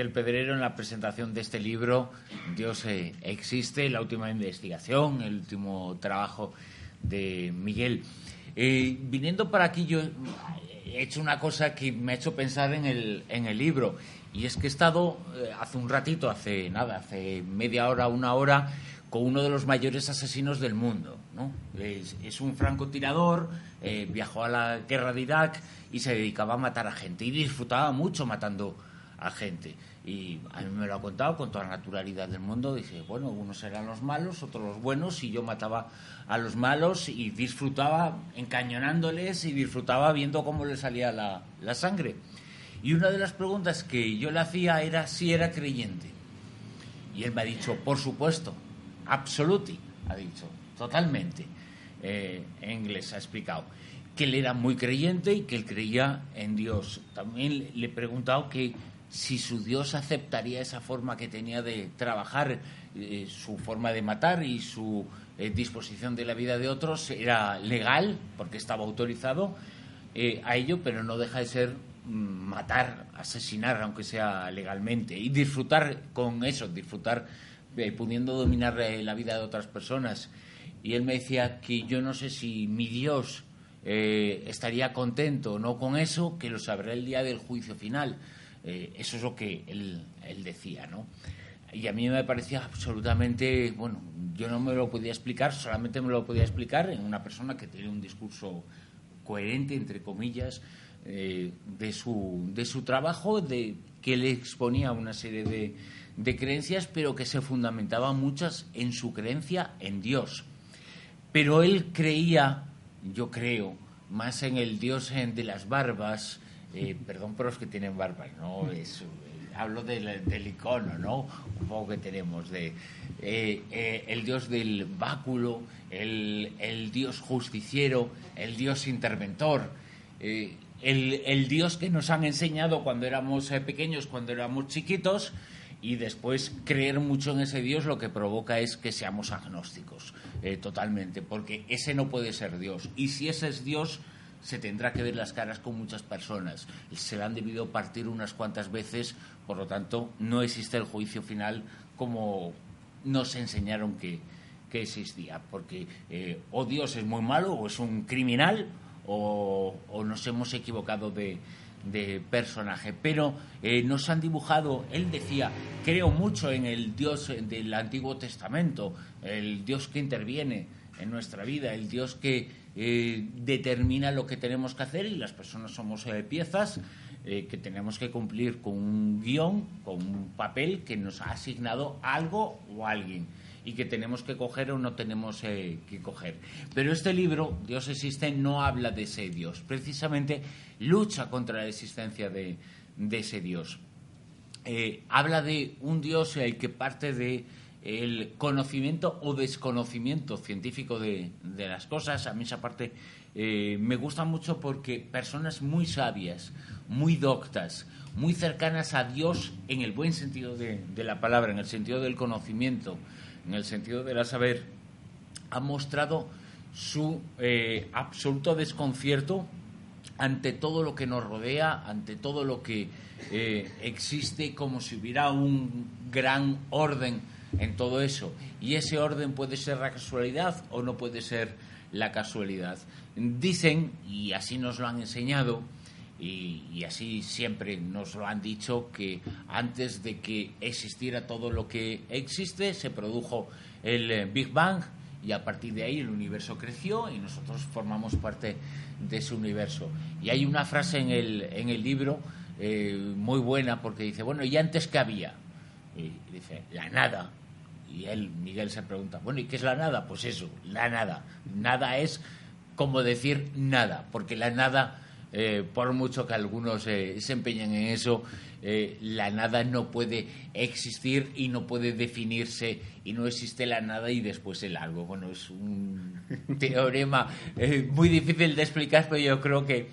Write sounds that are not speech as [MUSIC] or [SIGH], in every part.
Miguel Pedrero en la presentación de este libro, Dios eh, existe, la última investigación, el último trabajo de Miguel. Eh, viniendo para aquí yo he hecho una cosa que me ha hecho pensar en el, en el libro y es que he estado eh, hace un ratito, hace nada, hace media hora, una hora, con uno de los mayores asesinos del mundo. ¿no? Es, es un francotirador, eh, viajó a la guerra de Irak y se dedicaba a matar a gente y disfrutaba mucho matando a gente. Y a mí me lo ha contado con toda la naturalidad del mundo. Dice, bueno, unos eran los malos, otros los buenos, y yo mataba a los malos y disfrutaba encañonándoles y disfrutaba viendo cómo le salía la, la sangre. Y una de las preguntas que yo le hacía era si era creyente. Y él me ha dicho, por supuesto, absoluti, ha dicho, totalmente. Eh, en inglés ha explicado que él era muy creyente y que él creía en Dios. También le he preguntado que si su Dios aceptaría esa forma que tenía de trabajar, eh, su forma de matar y su eh, disposición de la vida de otros era legal, porque estaba autorizado eh, a ello, pero no deja de ser mm, matar, asesinar, aunque sea legalmente, y disfrutar con eso, disfrutar eh, pudiendo dominar la vida de otras personas. Y él me decía que yo no sé si mi Dios estaría contento o no con eso, que lo sabrá el día del juicio final. Eh, eso es lo que él, decía, ¿no? Y a mí me parecía absolutamente, bueno, yo no me lo podía explicar, solamente me lo podía explicar en una persona que tiene un discurso coherente, entre comillas, eh, de, su, de su trabajo, de que le exponía una serie de, de creencias, pero que se fundamentaban muchas en su creencia en Dios. Pero él creía, yo creo, más en el Dios de las barbas, eh, perdón por los que tienen barbas, ¿no? Eh, hablo del, icono, ¿no? Un poco que tenemos de eh, el Dios del báculo, el, Dios justiciero, el Dios interventor, el, Dios que nos han enseñado cuando éramos pequeños, cuando éramos chiquitos, y después creer mucho en ese Dios lo que provoca es que seamos agnósticos totalmente, porque ese no puede ser Dios. Y si ese es Dios, se tendrá que ver las caras con muchas personas. Se le han debido partir unas cuantas veces, por lo tanto, no existe el juicio final como nos enseñaron que, que existía, porque eh, o Dios es muy malo o es un criminal o, o nos hemos equivocado de, de personaje, pero eh, nos han dibujado, él decía, creo mucho en el Dios del Antiguo Testamento, el Dios que interviene en nuestra vida, el Dios que eh, determina lo que tenemos que hacer y las personas somos eh, piezas eh, que tenemos que cumplir con un guion, con un papel que nos ha asignado algo o alguien y que tenemos que coger o no tenemos eh, que coger. Pero este libro, Dios existe, no habla de ese Dios, precisamente lucha contra la existencia de, ese Dios. Eh, habla de un Dios el que parte de el conocimiento o desconocimiento científico de, de las cosas. A mí esa parte eh, me gusta mucho porque personas muy sabias, muy doctas, muy cercanas a Dios en el buen sentido de, de la palabra, en el sentido del conocimiento, en el sentido del saber, han mostrado su eh, absoluto desconcierto ante todo lo que nos rodea, ante todo lo que eh, existe, como si hubiera un gran orden en todo eso. Y ese orden puede ser la casualidad o no puede ser la casualidad. Dicen, y así nos lo han enseñado, y, así siempre nos lo han dicho, que antes de que existiera todo lo que existe, se produjo el eh, Big Bang y a partir de ahí el universo creció y nosotros formamos parte de ese universo. Y hay una frase en el, en el libro eh, muy buena porque dice, bueno, ¿y antes qué había? Y dice, la nada. Y él, Miguel, se pregunta, bueno, ¿y qué es la nada? Pues eso, la nada. Nada es como decir nada, porque la nada, eh, por mucho que algunos eh, se empeñen en eso, eh, la nada no puede existir y no puede definirse y no existe la nada y después el algo. Bueno, es un [LAUGHS] teorema muy difícil de explicar, pero yo creo que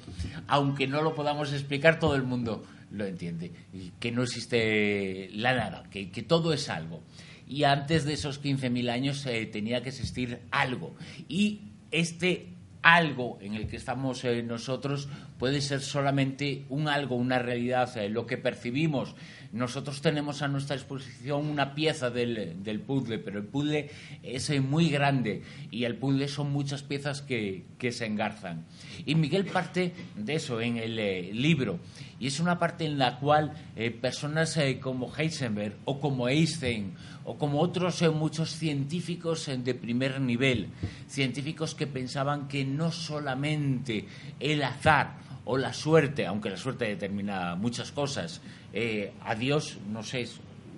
aunque no lo podamos explicar, todo el mundo lo entiende. Que no existe la nada, que, que todo es algo y antes de esos 15.000 años eh, tenía que existir algo. Y este algo en el que estamos eh, nosotros puede ser solamente un algo, una realidad, eh, lo que percibimos. Nosotros tenemos a nuestra disposición una pieza del, del puzzle, pero el puzzle es muy grande y el puzzle son muchas piezas que, que se engarzan. Y Miguel parte de eso en el libro y es una parte en la cual personas como Heisenberg o como Einstein o como otros eh, muchos científicos eh, de primer nivel, científicos que pensaban que no solamente el azar o la suerte, aunque la suerte determina muchas cosas, eh, a Dios, no sé,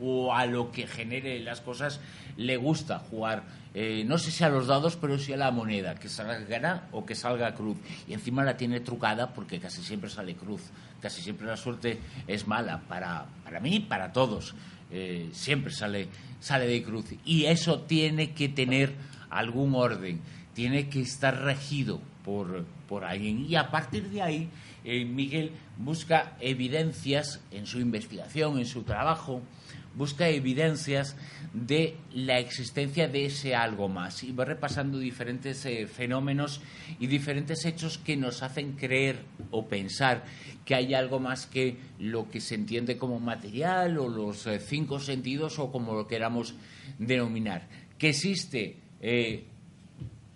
o a lo que genere las cosas, le gusta jugar, no sé si a los dados, pero sí a la moneda, que salga o que salga cruz. Y encima la tiene trucada porque casi siempre sale cruz, casi siempre la suerte es mala, para, para mí para todos. Eh, siempre sale, sale de cruz. Y eso tiene que tener algún orden, tiene que estar regido por, por alguien. Y a partir de ahí, eh, Miguel busca evidencias en su investigación, en su trabajo, busca evidencias de la existencia de ese algo más y va repasando diferentes eh, fenómenos y diferentes hechos que nos hacen creer o pensar que hay algo más que lo que se entiende como material o los eh, cinco sentidos o como lo queramos denominar. Que existe,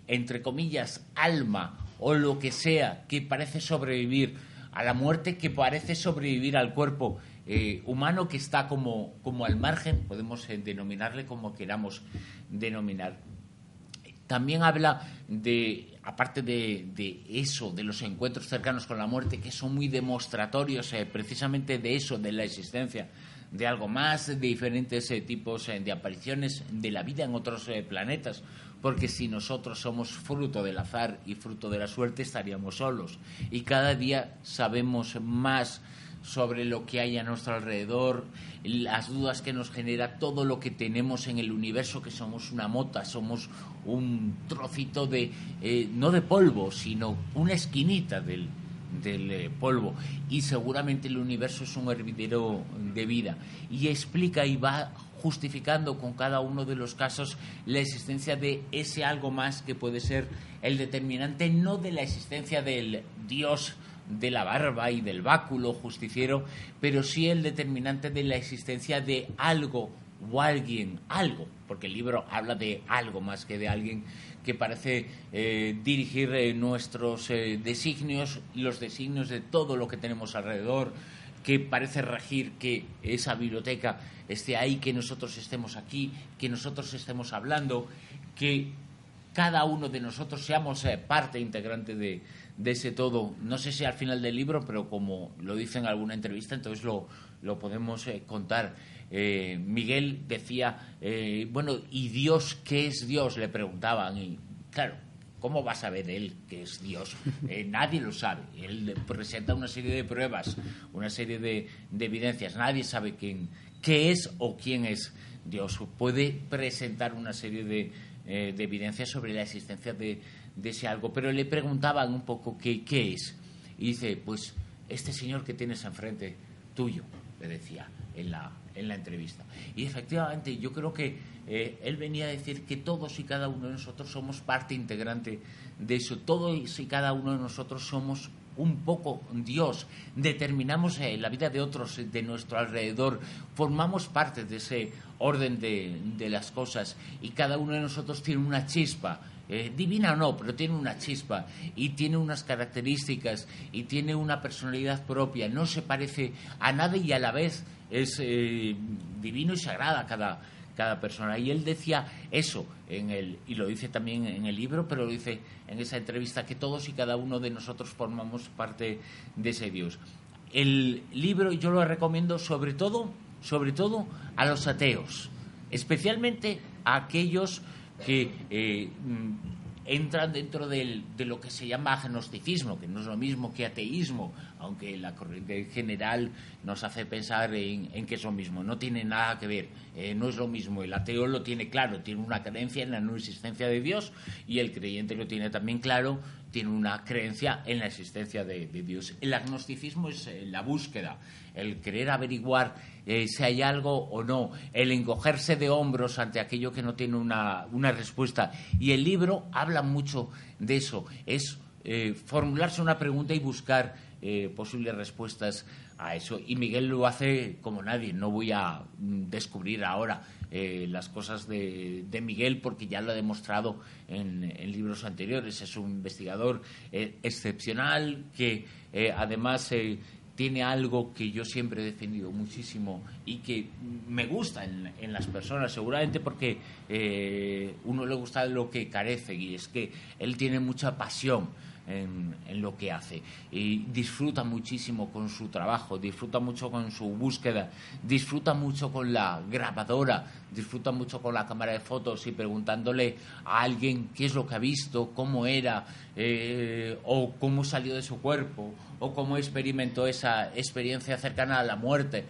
entre comillas, alma o lo que sea que parece sobrevivir a la muerte, que parece sobrevivir al cuerpo eh, humano que está como, como al margen, podemos denominarle como queramos denominar. También habla de, aparte de, eso, de los encuentros cercanos con la muerte, que son muy demostratorios eh, precisamente de eso, de la existencia de algo más, de diferentes eh, tipos eh, de apariciones de la vida en otros planetas, porque si nosotros somos fruto del azar y fruto de la suerte, estaríamos solos. Y cada día sabemos más sobre lo que hay a nuestro alrededor, las dudas que nos genera todo lo que tenemos en el universo, que somos una mota, somos un trocito de, eh, no de polvo, sino una esquinita del, del eh, polvo. Y seguramente el universo es un hervidero de vida. Y explica y va justificando con cada uno de los casos la existencia de ese algo más que puede ser el determinante, no de la existencia del Dios de la barba y del báculo justiciero, pero sí el determinante de la existencia de algo o alguien, algo, porque el libro habla de algo más que de alguien que parece eh, dirigir eh, nuestros eh, designios, los designios de todo lo que tenemos alrededor, que parece regir que esa biblioteca esté ahí, que nosotros estemos aquí, que nosotros estemos hablando, que cada uno de nosotros seamos parte integrante de, ese todo. No sé si al final del libro, pero como lo dice en alguna entrevista, entonces lo, lo podemos eh, contar. Eh, Miguel decía, eh, bueno, ¿y Dios qué es Dios? Le preguntaban. Y claro, ¿cómo va a saber él qué es Dios? nadie lo sabe. Él presenta una serie de pruebas, una serie de, de evidencias. Nadie sabe quién, qué es o quién es Dios. Puede presentar una serie de, de evidencias sobre la existencia de de ese algo, pero le preguntaban un poco qué, qué es. Y dice, pues este señor que tienes enfrente, tuyo, le decía en la, en la entrevista. Y efectivamente, yo creo que eh, él venía a decir que todos y cada uno de nosotros somos parte integrante de eso. Todos y cada uno de nosotros somos un poco Dios, determinamos eh, la vida de otros de nuestro alrededor, formamos parte de ese orden de, las cosas y cada uno de nosotros tiene una chispa. Eh, divina o no, pero tiene una chispa y tiene unas características y tiene una personalidad propia, no se parece a nadie y a la vez es eh, divino y sagrada cada, cada persona. Y él decía eso, en el, y lo dice también en el libro, pero lo dice en esa entrevista, que todos y cada uno de nosotros formamos parte de ese Dios. El libro yo lo recomiendo sobre todo, sobre todo a los ateos, especialmente a aquellos que eh, entran dentro de lo que se llama agnosticismo, que no es lo mismo que ateísmo, aunque la corriente general nos hace pensar en, que es lo mismo. No tiene nada que ver, eh, no es lo mismo. El ateo lo tiene claro, tiene una creencia en la no existencia de Dios y el creyente lo tiene también claro, tiene una creencia en la existencia de, Dios. El agnosticismo es eh, la búsqueda, el querer averiguar eh, si hay algo o no, el encogerse de hombros ante aquello que no tiene una, una respuesta. Y el libro habla mucho de eso, es formularse una pregunta y buscar eh, posibles respuestas a eso. Y Miguel lo hace como nadie. No voy a mm, descubrir ahora eh, las cosas de, Miguel porque ya lo ha demostrado en, libros anteriores. Es un investigador eh, excepcional que además tiene algo que yo siempre he defendido muchísimo y que me gusta en, las personas, seguramente porque uno le gusta lo que carece y es que él tiene mucha pasión en, lo que hace. Y disfruta muchísimo con su trabajo, disfruta mucho con su búsqueda, disfruta mucho con la grabadora, disfruta mucho con la cámara de fotos y preguntándole a alguien qué es lo que ha visto, cómo era, eh, o cómo salió de su cuerpo, o cómo experimentó esa experiencia cercana a la muerte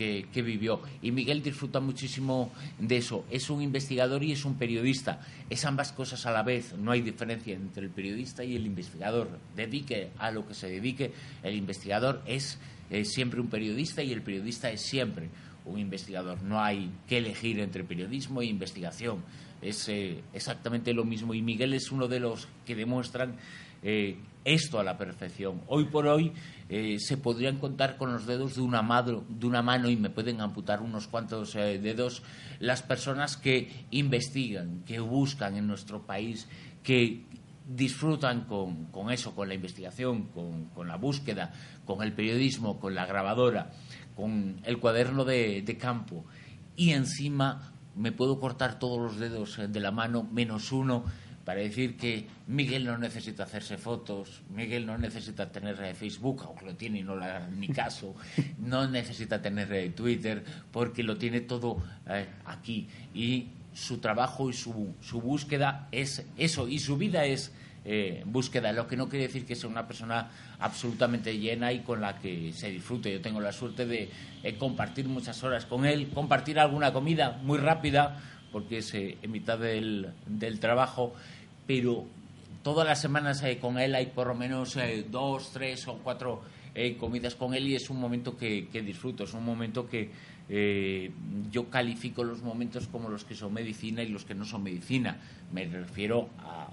que, vivió. Y Miguel disfruta muchísimo de eso. Es un investigador y es un periodista. Es ambas cosas a la vez. No hay diferencia entre el periodista y el investigador. Dedique a lo que se dedique, el investigador es siempre un periodista y el periodista es siempre un investigador. No hay que elegir entre periodismo e investigación. Es eh, exactamente lo mismo. Y Miguel es uno de los que demuestran eh, esto a la perfección. Hoy por hoy eh, se podrían contar con los dedos de una, de una mano y me pueden amputar unos cuantos eh, dedos las personas que investigan, que buscan en nuestro país, que disfrutan con, eso, con la investigación, con, la búsqueda, con el periodismo, con la grabadora, con el cuaderno de campo. Y encima me puedo cortar todos los dedos de la mano menos uno para decir que Miguel no necesita hacerse fotos, Miguel no necesita tener eh, Facebook, aunque lo tiene y no le haga ni [LAUGHS] caso, no necesita tener eh, Twitter, porque lo tiene todo eh, aquí. Y su trabajo y su, su, búsqueda es eso, y su vida es búsqueda, lo que no quiere decir que sea una persona absolutamente llena y con la que se disfrute. Yo tengo la suerte de compartir muchas horas con él, compartir alguna comida muy rápida, porque es en mitad del, del trabajo pero todas las semanas eh, con él hay por lo menos eh, dos, tres o cuatro eh, comidas con él y es un momento que, disfruto, es un momento que yo califico los momentos como los que son medicina y los que no son medicina. Me refiero a,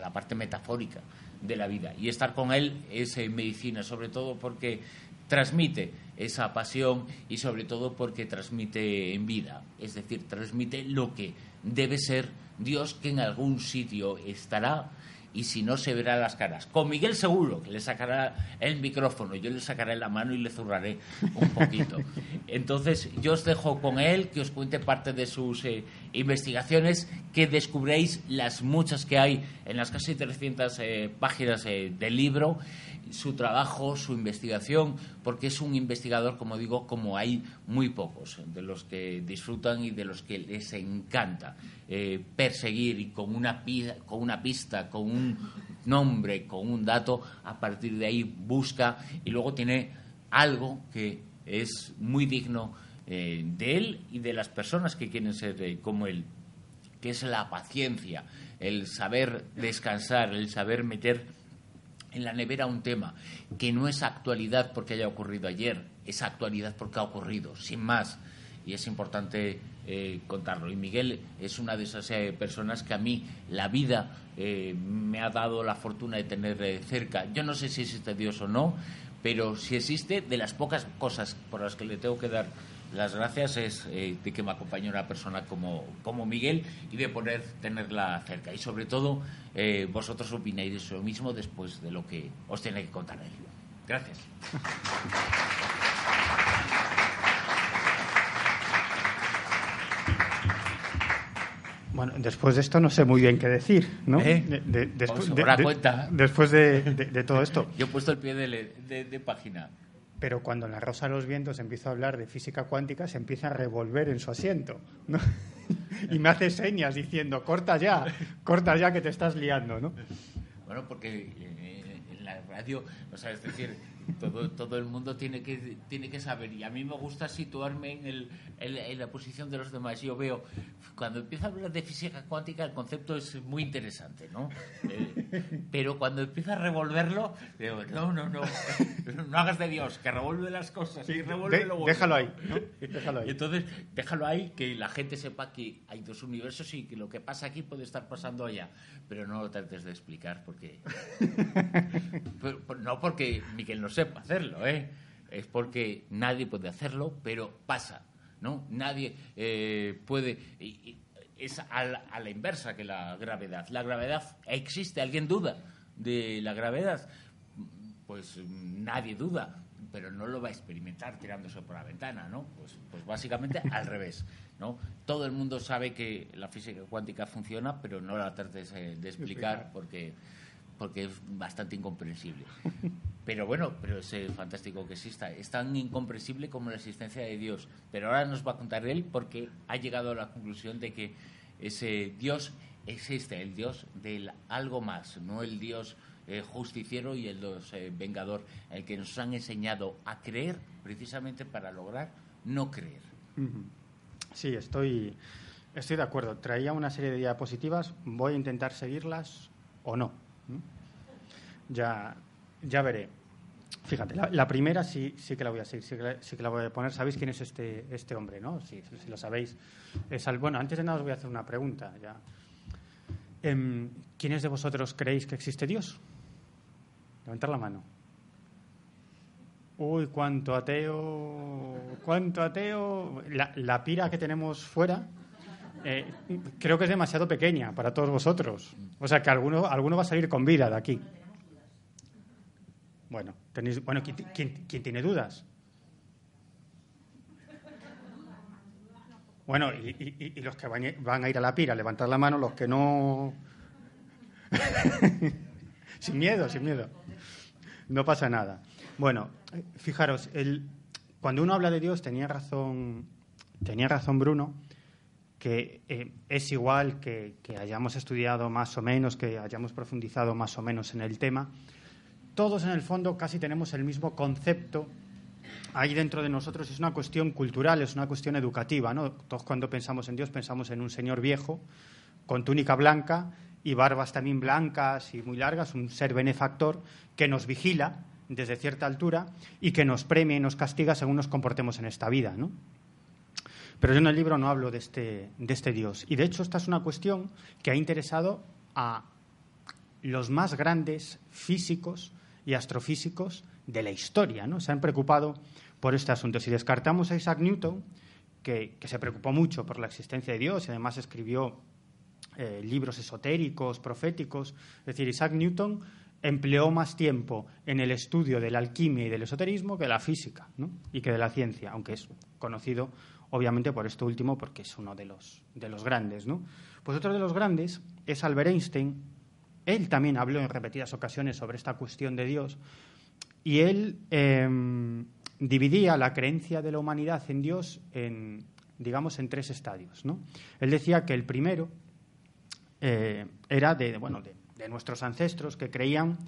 la parte metafórica de la vida. Y estar con él es medicina, sobre todo porque transmite esa pasión y sobre todo porque transmite en vida, es decir, transmite lo que debe ser Dios que en algún sitio estará y si no se verá las caras. Con Miguel seguro, que le sacará el micrófono, yo le sacaré la mano y le zurraré un poquito. [LAUGHS] Entonces, yo os dejo con él, que os cuente parte de sus eh, investigaciones, que descubréis las muchas que hay en las casi 300 eh, páginas eh, del libro su trabajo, su investigación, porque es un investigador, como digo, como hay muy pocos, de los que disfrutan y de los que les encanta eh, perseguir y con una, con una pista, con un nombre, con un dato, a partir de ahí busca y luego tiene algo que es muy digno eh, de él y de las personas que quieren ser eh, como él, que es la paciencia, el saber descansar, el saber meter en la nevera un tema que no es actualidad porque haya ocurrido ayer, es actualidad porque ha ocurrido, sin más. Y es importante eh, contarlo. Y Miguel es una de esas personas que a mí la vida me ha dado la fortuna de tener cerca. Yo no sé si existe Dios o no, pero si existe, de las pocas cosas por las que le tengo que dar las gracias es de que me acompañe una persona como, como Miguel y de poder tenerla cerca. Y sobre todo, vosotros opináis eso mismo después de lo que os tiene que contar él. Gracias. Bueno, después de esto no sé muy bien qué decir, ¿no? ¿Eh? después, de, cuenta. después de, todo esto. Yo he puesto el pie de, página. Pero cuando en la Rosa de los Vientos empiezo a hablar de física cuántica, se empieza a revolver en su asiento. ¿no? [LAUGHS] y me hace señas diciendo, corta ya, corta ya que te estás liando, ¿no? Bueno, porque eh, en la radio, o sea, es decir, todo, todo el mundo tiene que, tiene que saber. Y a mí me gusta situarme en, el, en, la posición de los demás. Yo veo, cuando empiezo a hablar de física cuántica, el concepto es muy interesante, ¿no? Eh, pero cuando empiezo a revolverlo, digo, no, no, no, [LAUGHS] no hagas de Dios, que revuelve las cosas y revuelve lo Déjalo ahí, Déjalo ahí. Entonces, déjalo ahí, que la gente sepa que hay dos universos y que lo que pasa aquí puede estar pasando allá. Pero no lo trates de explicar, porque. [LAUGHS] no porque Miquel no sepa hacerlo, ¿eh? Es porque nadie puede hacerlo, pero pasa, ¿no? Nadie eh, puede... es a la, inversa que la gravedad. La gravedad existe, ¿alguien duda de la gravedad? Pues nadie duda, pero no lo va a experimentar tirándose por la ventana, ¿no? Pues, pues básicamente [LAUGHS] al revés, ¿no? Todo el mundo sabe que la física cuántica funciona, pero no la trates de explicar porque porque es bastante incomprensible. Pero bueno, pero es eh, fantástico que exista. Es tan incomprensible como la existencia de Dios. Pero ahora nos va a contar él porque ha llegado a la conclusión de que ese Dios existe, el Dios del algo más, no el Dios eh, justiciero y el Dios eh, vengador, el que nos han enseñado a creer precisamente para lograr no creer. Sí, estoy, estoy de acuerdo. Traía una serie de diapositivas, voy a intentar seguirlas o no. Ya, ya veré. Fíjate, la, primera sí, sí que la voy a seguir, sí que la, voy a poner. ¿Sabéis quién es este, este hombre, no? Si, lo sabéis. Bueno, antes de nada os voy a hacer una pregunta. Ya. Em, ¿Quiénes de vosotros creéis que existe Dios? Levantar la mano. Uy, cuánto ateo, cuánto ateo. La, la pira que tenemos fuera eh, creo que es demasiado pequeña para todos vosotros. O sea que alguno, alguno va a salir con vida de aquí. Bueno, tenéis, bueno ¿quién, tiene dudas? Bueno, y, los que van, a ir a la pira, levantar la mano, los que no. [LAUGHS] sin miedo, sin miedo. No pasa nada. Bueno, fijaros, el, cuando uno habla de Dios, tenía razón, tenía razón Bruno, que eh, es igual que, hayamos estudiado más o menos, que hayamos profundizado más o menos en el tema, todos en el fondo casi tenemos el mismo concepto ahí dentro de nosotros. Es una cuestión cultural, es una cuestión educativa. Todos cuando pensamos en Dios pensamos en un señor viejo con túnica blanca y barbas también blancas y muy largas, un ser benefactor que nos vigila desde cierta altura y que nos premia y nos castiga según nos comportemos en esta vida. ¿no? Pero yo en el libro no hablo de este, de este Dios. Y de hecho esta es una cuestión que ha interesado a los más grandes físicos y astrofísicos de la historia. ¿no? Se han preocupado por este asunto. Si descartamos a Isaac Newton, que, se preocupó mucho por la existencia de Dios y además escribió eh, libros esotéricos, proféticos, es decir, Isaac Newton empleó más tiempo en el estudio de la alquimia y del esoterismo que de la física y que de la ciencia, aunque es conocido obviamente por esto último porque es uno de los, de los grandes. ¿no? Pues otro de los grandes es Albert Einstein. Él también habló en repetidas ocasiones sobre esta cuestión de Dios y él em, dividía la creencia de la humanidad en Dios en, digamos, en tres estadios. ¿no? Él decía que el primero eh, era de, bueno, de, nuestros ancestros que creían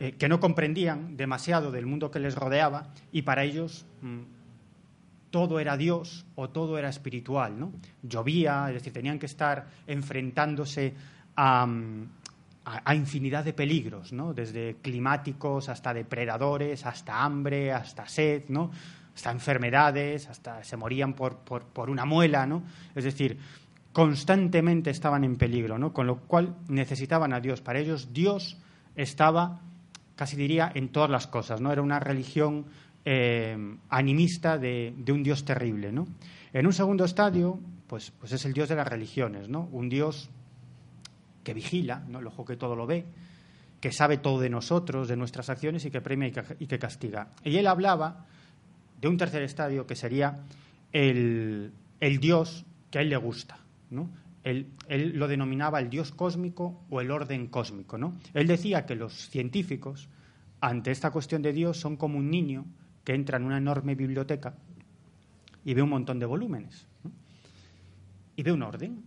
eh, que no comprendían demasiado del mundo que les rodeaba y para ellos mm, todo era Dios o todo era espiritual, ¿no? Llovía, es decir, tenían que estar enfrentándose a, infinidad de peligros, ¿no? Desde climáticos hasta depredadores, hasta hambre, hasta sed, ¿no? hasta enfermedades, hasta se morían por, por, una muela, ¿no? Es decir, constantemente estaban en peligro, ¿no? Con lo cual necesitaban a Dios. Para ellos Dios estaba, casi diría, en todas las cosas, ¿no? Era una religión eh, animista de, un Dios terrible, ¿no? En un segundo estadio, pues, pues es el Dios de las religiones, ¿no? Un Dios que vigila, ¿no? el ojo que todo lo ve, que sabe todo de nosotros, de nuestras acciones y que premia y que, castiga. Y él hablaba de un tercer estadio que sería el, Dios que a él le gusta. Él, lo denominaba el Dios cósmico o el orden cósmico. ¿no? Él decía que los científicos, ante esta cuestión de Dios, son como un niño que entra en una enorme biblioteca y ve un montón de volúmenes. Y ve un orden.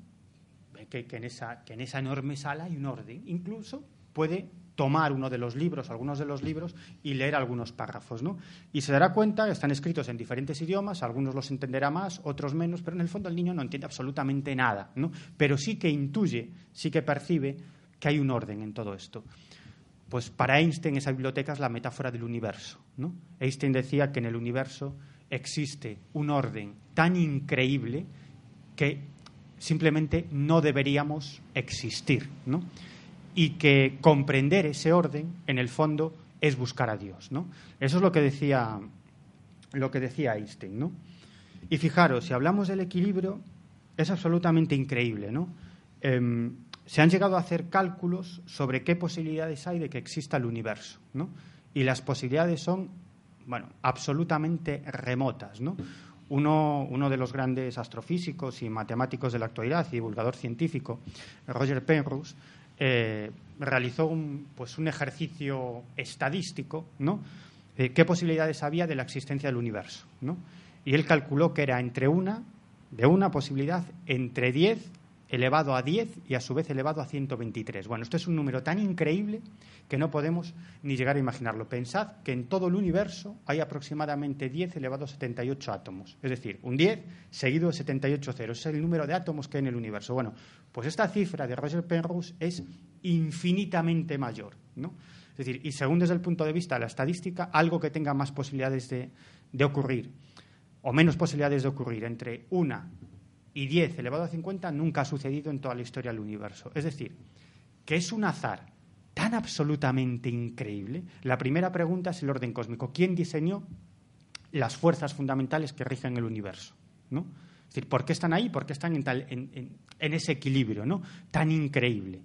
Que, que en esa enorme sala hay un orden. Incluso puede tomar uno de los libros, algunos de los libros, y leer algunos párrafos. ¿no? Y se dará cuenta están escritos en diferentes idiomas, algunos los entenderá más, otros menos, pero en el fondo el niño no entiende absolutamente nada, ¿no? pero sí que intuye, sí que percibe que hay un orden en todo esto. Pues para Einstein esa biblioteca es la metáfora del universo. ¿no? Einstein decía que en el universo existe un orden tan increíble que simplemente no deberíamos existir. ¿no? Y que comprender ese orden, en el fondo, es buscar a Dios. ¿no? Eso es lo que decía, lo que decía Einstein. ¿no? Y fijaros, si hablamos del equilibrio, es absolutamente increíble. ¿no? Em, se han llegado a hacer cálculos sobre qué posibilidades hay de que exista el universo. ¿no? Y las posibilidades son bueno, absolutamente remotas. ¿no? Uno, uno, de los grandes astrofísicos y matemáticos de la actualidad y divulgador científico, Roger Penrose, eh, realizó un, pues un ejercicio estadístico, ¿no? ¿Qué posibilidades había de la existencia del universo? ¿no? Y él calculó que era entre una, de una posibilidad, entre 10 elevado a 10 y a su vez elevado a 123. Bueno, esto es un número tan increíble que no podemos ni llegar a imaginarlo. Pensad que en todo el universo hay aproximadamente 10 elevado a 78 átomos. Es decir, un 10 seguido de 78 ceros. Es el número de átomos que hay en el universo. Bueno, pues esta cifra de Roger Penrose es infinitamente mayor. ¿no? Es decir, y según desde el punto de vista de la estadística, algo que tenga más posibilidades de, de ocurrir o menos posibilidades de ocurrir entre una y 10 elevado a 50 nunca ha sucedido en toda la historia del universo. Es decir, que es un azar tan absolutamente increíble. La primera pregunta es el orden cósmico. ¿Quién diseñó las fuerzas fundamentales que rigen el universo? ¿no? Es decir, ¿por qué están ahí? ¿Por qué están en, ese equilibrio tan increíble?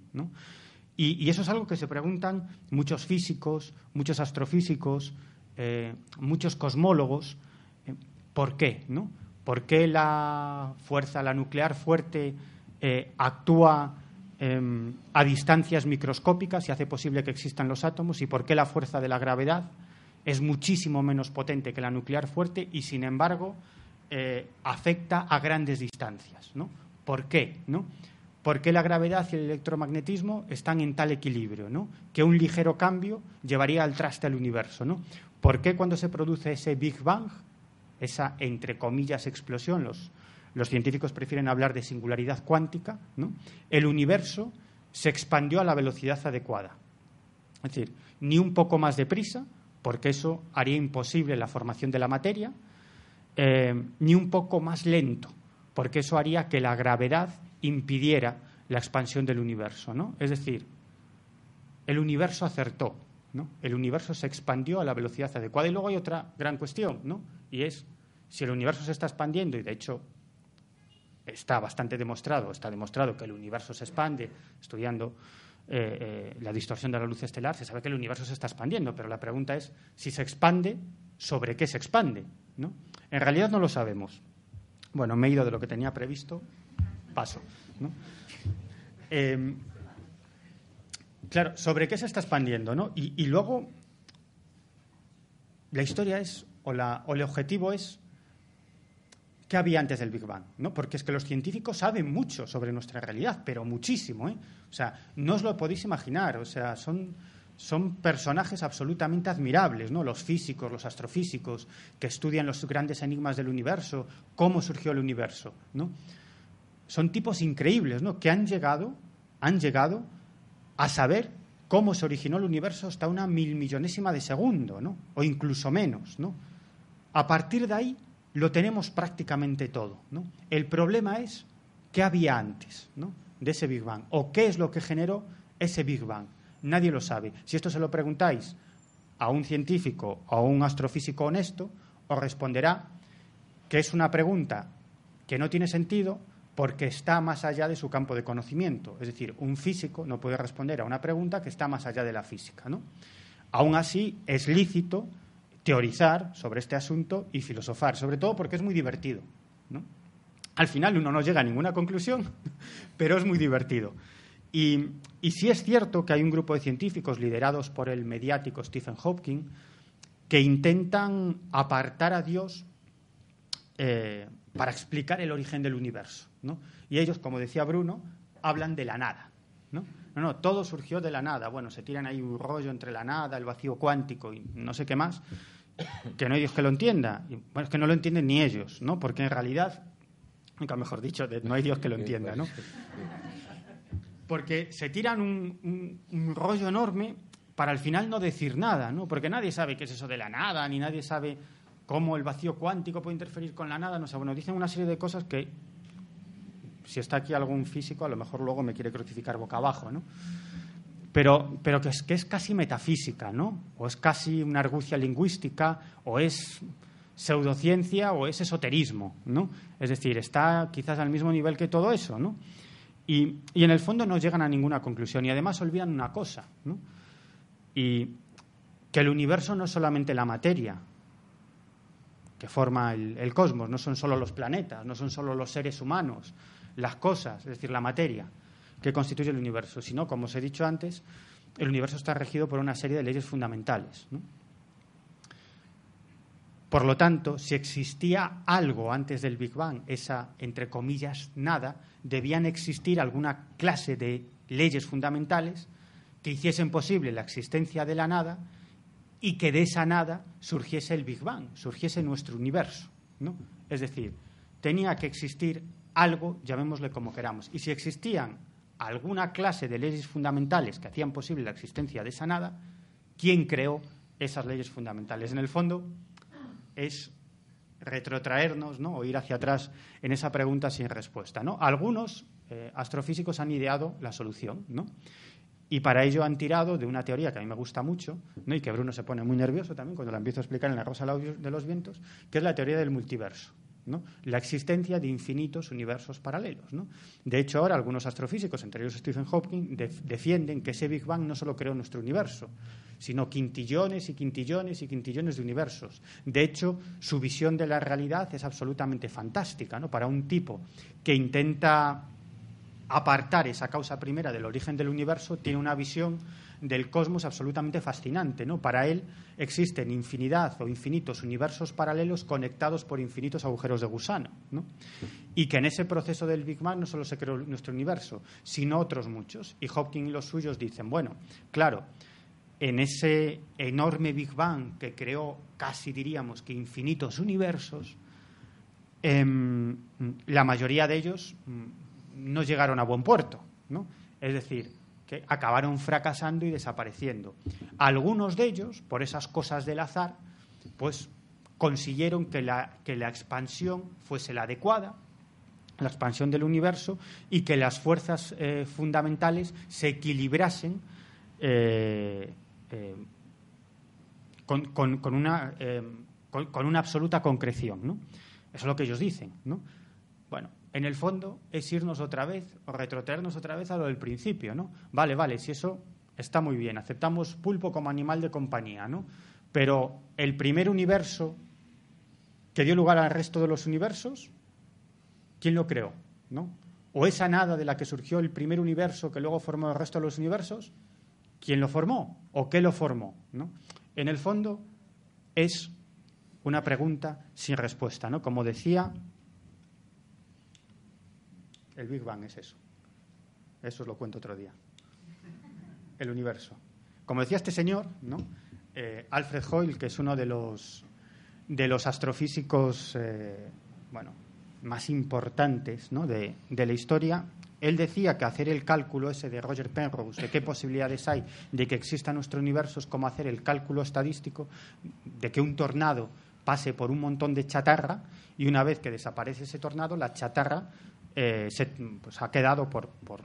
Y, eso es algo que se preguntan muchos físicos, muchos astrofísicos, eh, muchos cosmólogos. Eh, ¿Por qué? ¿no? ¿Por qué la fuerza, la nuclear fuerte, eh, actúa em, a distancias microscópicas y hace posible que existan los átomos? ¿Y por qué la fuerza de la gravedad es muchísimo menos potente que la nuclear fuerte y, sin embargo, eh, afecta a grandes distancias? ¿no? ¿Por qué? ¿no? ¿Por qué la gravedad y el electromagnetismo están en tal equilibrio? ¿no? Que un ligero cambio llevaría al traste al universo. ¿no? ¿Por qué cuando se produce ese Big Bang esa, entre comillas, explosión, los, los científicos prefieren hablar de singularidad cuántica, ¿no? el universo se expandió a la velocidad adecuada. Es decir, ni un poco más deprisa, porque eso haría imposible la formación de la materia, eh, ni un poco más lento, porque eso haría que la gravedad impidiera la expansión del universo. ¿no? Es decir, el universo acertó, ¿no? el universo se expandió a la velocidad adecuada. Y luego hay otra gran cuestión, ¿no? y es si el universo se está expandiendo, y de hecho está bastante demostrado, está demostrado que el universo se expande, estudiando eh, eh, la distorsión de la luz estelar, se sabe que el universo se está expandiendo, pero la pregunta es si se expande, ¿sobre qué se expande? ¿no? En realidad no lo sabemos. Bueno, me he ido de lo que tenía previsto, paso. Em, claro, ¿sobre qué se está expandiendo? ¿no? Y, luego, la historia es, o, la, o el objetivo es ¿Qué había antes del Big Bang? ¿no? Porque es que los científicos saben mucho sobre nuestra realidad, pero muchísimo. ¿eh? O sea, no os lo podéis imaginar. O sea, son, son personajes absolutamente admirables, ¿no? Los físicos, los astrofísicos, que estudian los grandes enigmas del universo, cómo surgió el universo, ¿no? Son tipos increíbles, ¿no? Que han llegado, han llegado a saber cómo se originó el universo hasta una mil millonésima de segundo, ¿no? O incluso menos, ¿no? A partir de ahí lo tenemos prácticamente todo. ¿no? El problema es qué había antes ¿no? de ese Big Bang o qué es lo que generó ese Big Bang. Nadie lo sabe. Si esto se lo preguntáis a un científico o a un astrofísico honesto, os responderá que es una pregunta que no tiene sentido porque está más allá de su campo de conocimiento. Es decir, un físico no puede responder a una pregunta que está más allá de la física. ¿no? Aún así, es lícito teorizar sobre este asunto y filosofar, sobre todo porque es muy divertido. Al final uno no llega a ninguna conclusión, [LAUGHS] pero es muy divertido. Y, sí es cierto que hay un grupo de científicos liderados por el mediático Stephen Hawking que intentan apartar a Dios eh, para explicar el origen del universo. Y ellos, como decía Bruno, hablan de la nada. ¿no? no, no, todo surgió de la nada. Bueno, se tiran ahí un rollo entre la nada, el vacío cuántico y no sé qué más, que no hay Dios que lo entienda. Y, bueno, es que no lo entienden ni ellos, ¿no? Porque en realidad, nunca mejor dicho, no hay Dios que lo entienda, ¿no? Porque se tiran un, un rollo enorme para al final no decir nada, ¿no? Porque nadie sabe qué es eso de la nada, ni nadie sabe cómo el vacío cuántico puede interferir con la nada, no sé, bueno, dicen una serie de cosas que si está aquí algún físico, a lo mejor luego me quiere crucificar boca abajo, ¿no? Pero, pero que, es, que es casi metafísica, ¿no? O es casi una argucia lingüística, o es pseudociencia, o es esoterismo, ¿no? Es decir, está quizás al mismo nivel que todo eso, ¿no? Y, y en el fondo no llegan a ninguna conclusión. Y además olvidan una cosa, ¿no? Y que el universo no es solamente la materia, que forma el, cosmos, no son solo los planetas, no son solo los seres humanos, las cosas, es decir, la materia que constituye el universo, sino, como os he dicho antes, el universo está regido por una serie de leyes fundamentales. Por lo tanto, si existía algo antes del Big Bang, esa, entre comillas, nada, debían existir alguna clase de leyes fundamentales que hiciesen posible la existencia de la nada y que de esa nada surgiese el Big Bang, surgiese nuestro universo. ¿no? Es decir, tenía que existir algo, llamémosle como queramos. Y si existían alguna clase de leyes fundamentales que hacían posible la existencia de esa nada, ¿quién creó esas leyes fundamentales? En el fondo, es retrotraernos ¿no? o ir hacia atrás en esa pregunta sin respuesta. ¿no? Algunos eh, astrofísicos han ideado la solución. ¿no? Y para ello han tirado de una teoría que a mí me gusta mucho, ¿no? y que Bruno se pone muy nervioso también cuando la empiezo a explicar en La Rosa de los Vientos, que es la teoría del multiverso. ¿No? La existencia de infinitos universos paralelos. De hecho, ahora algunos astrofísicos, entre ellos Stephen Hawking, defienden que ese Big Bang no solo creó nuestro universo, sino quintillones y quintillones y quintillones de universos. De hecho, su visión de la realidad es absolutamente fantástica. ¿no? Para un tipo que intenta apartar esa causa primera del origen del universo, tiene una visión del cosmos absolutamente fascinante. ¿no? Para él existen infinidad o infinitos universos paralelos conectados por infinitos agujeros de gusano. Y que en ese proceso del Big Bang no solo se creó nuestro universo, sino otros muchos. Y Hawking y los suyos dicen, bueno, claro, en ese enorme Big Bang que creó casi diríamos que infinitos universos, em, la mayoría de ellos no llegaron a buen puerto, ¿no? Es decir, acabaron fracasando y desapareciendo. Algunos de ellos, por esas cosas del azar, pues consiguieron que la, que la expansión fuese la adecuada, la expansión del universo, y que las fuerzas eh, fundamentales se equilibrasen eh, eh, con, con, una, con, una absoluta concreción. ¿no? Eso es lo que ellos dicen. ¿no? En el fondo es irnos otra vez o retrotraernos otra vez a lo del principio, ¿no? Vale, vale, si eso está muy bien, aceptamos pulpo como animal de compañía, ¿no? Pero el primer universo que dio lugar al resto de los universos, ¿quién lo creó? ¿No? O esa nada de la que surgió el primer universo que luego formó el resto de los universos, ¿quién lo formó? ¿O qué lo formó? ¿no? En el fondo es una pregunta sin respuesta, ¿no? Como decía el Big Bang es eso. Eso os lo cuento otro día. El universo. Como decía este señor, ¿no? Eh, Alfred Hoyle, que es uno de los, de los astrofísicos eh, bueno, más importantes ¿no? de, de, la historia, él decía que hacer el cálculo ese de Roger Penrose, de qué posibilidades hay de que exista nuestro universo, es como hacer el cálculo estadístico de que un tornado pase por un montón de chatarra y una vez que desaparece ese tornado, la chatarra eh, se, pues, ha quedado por, por,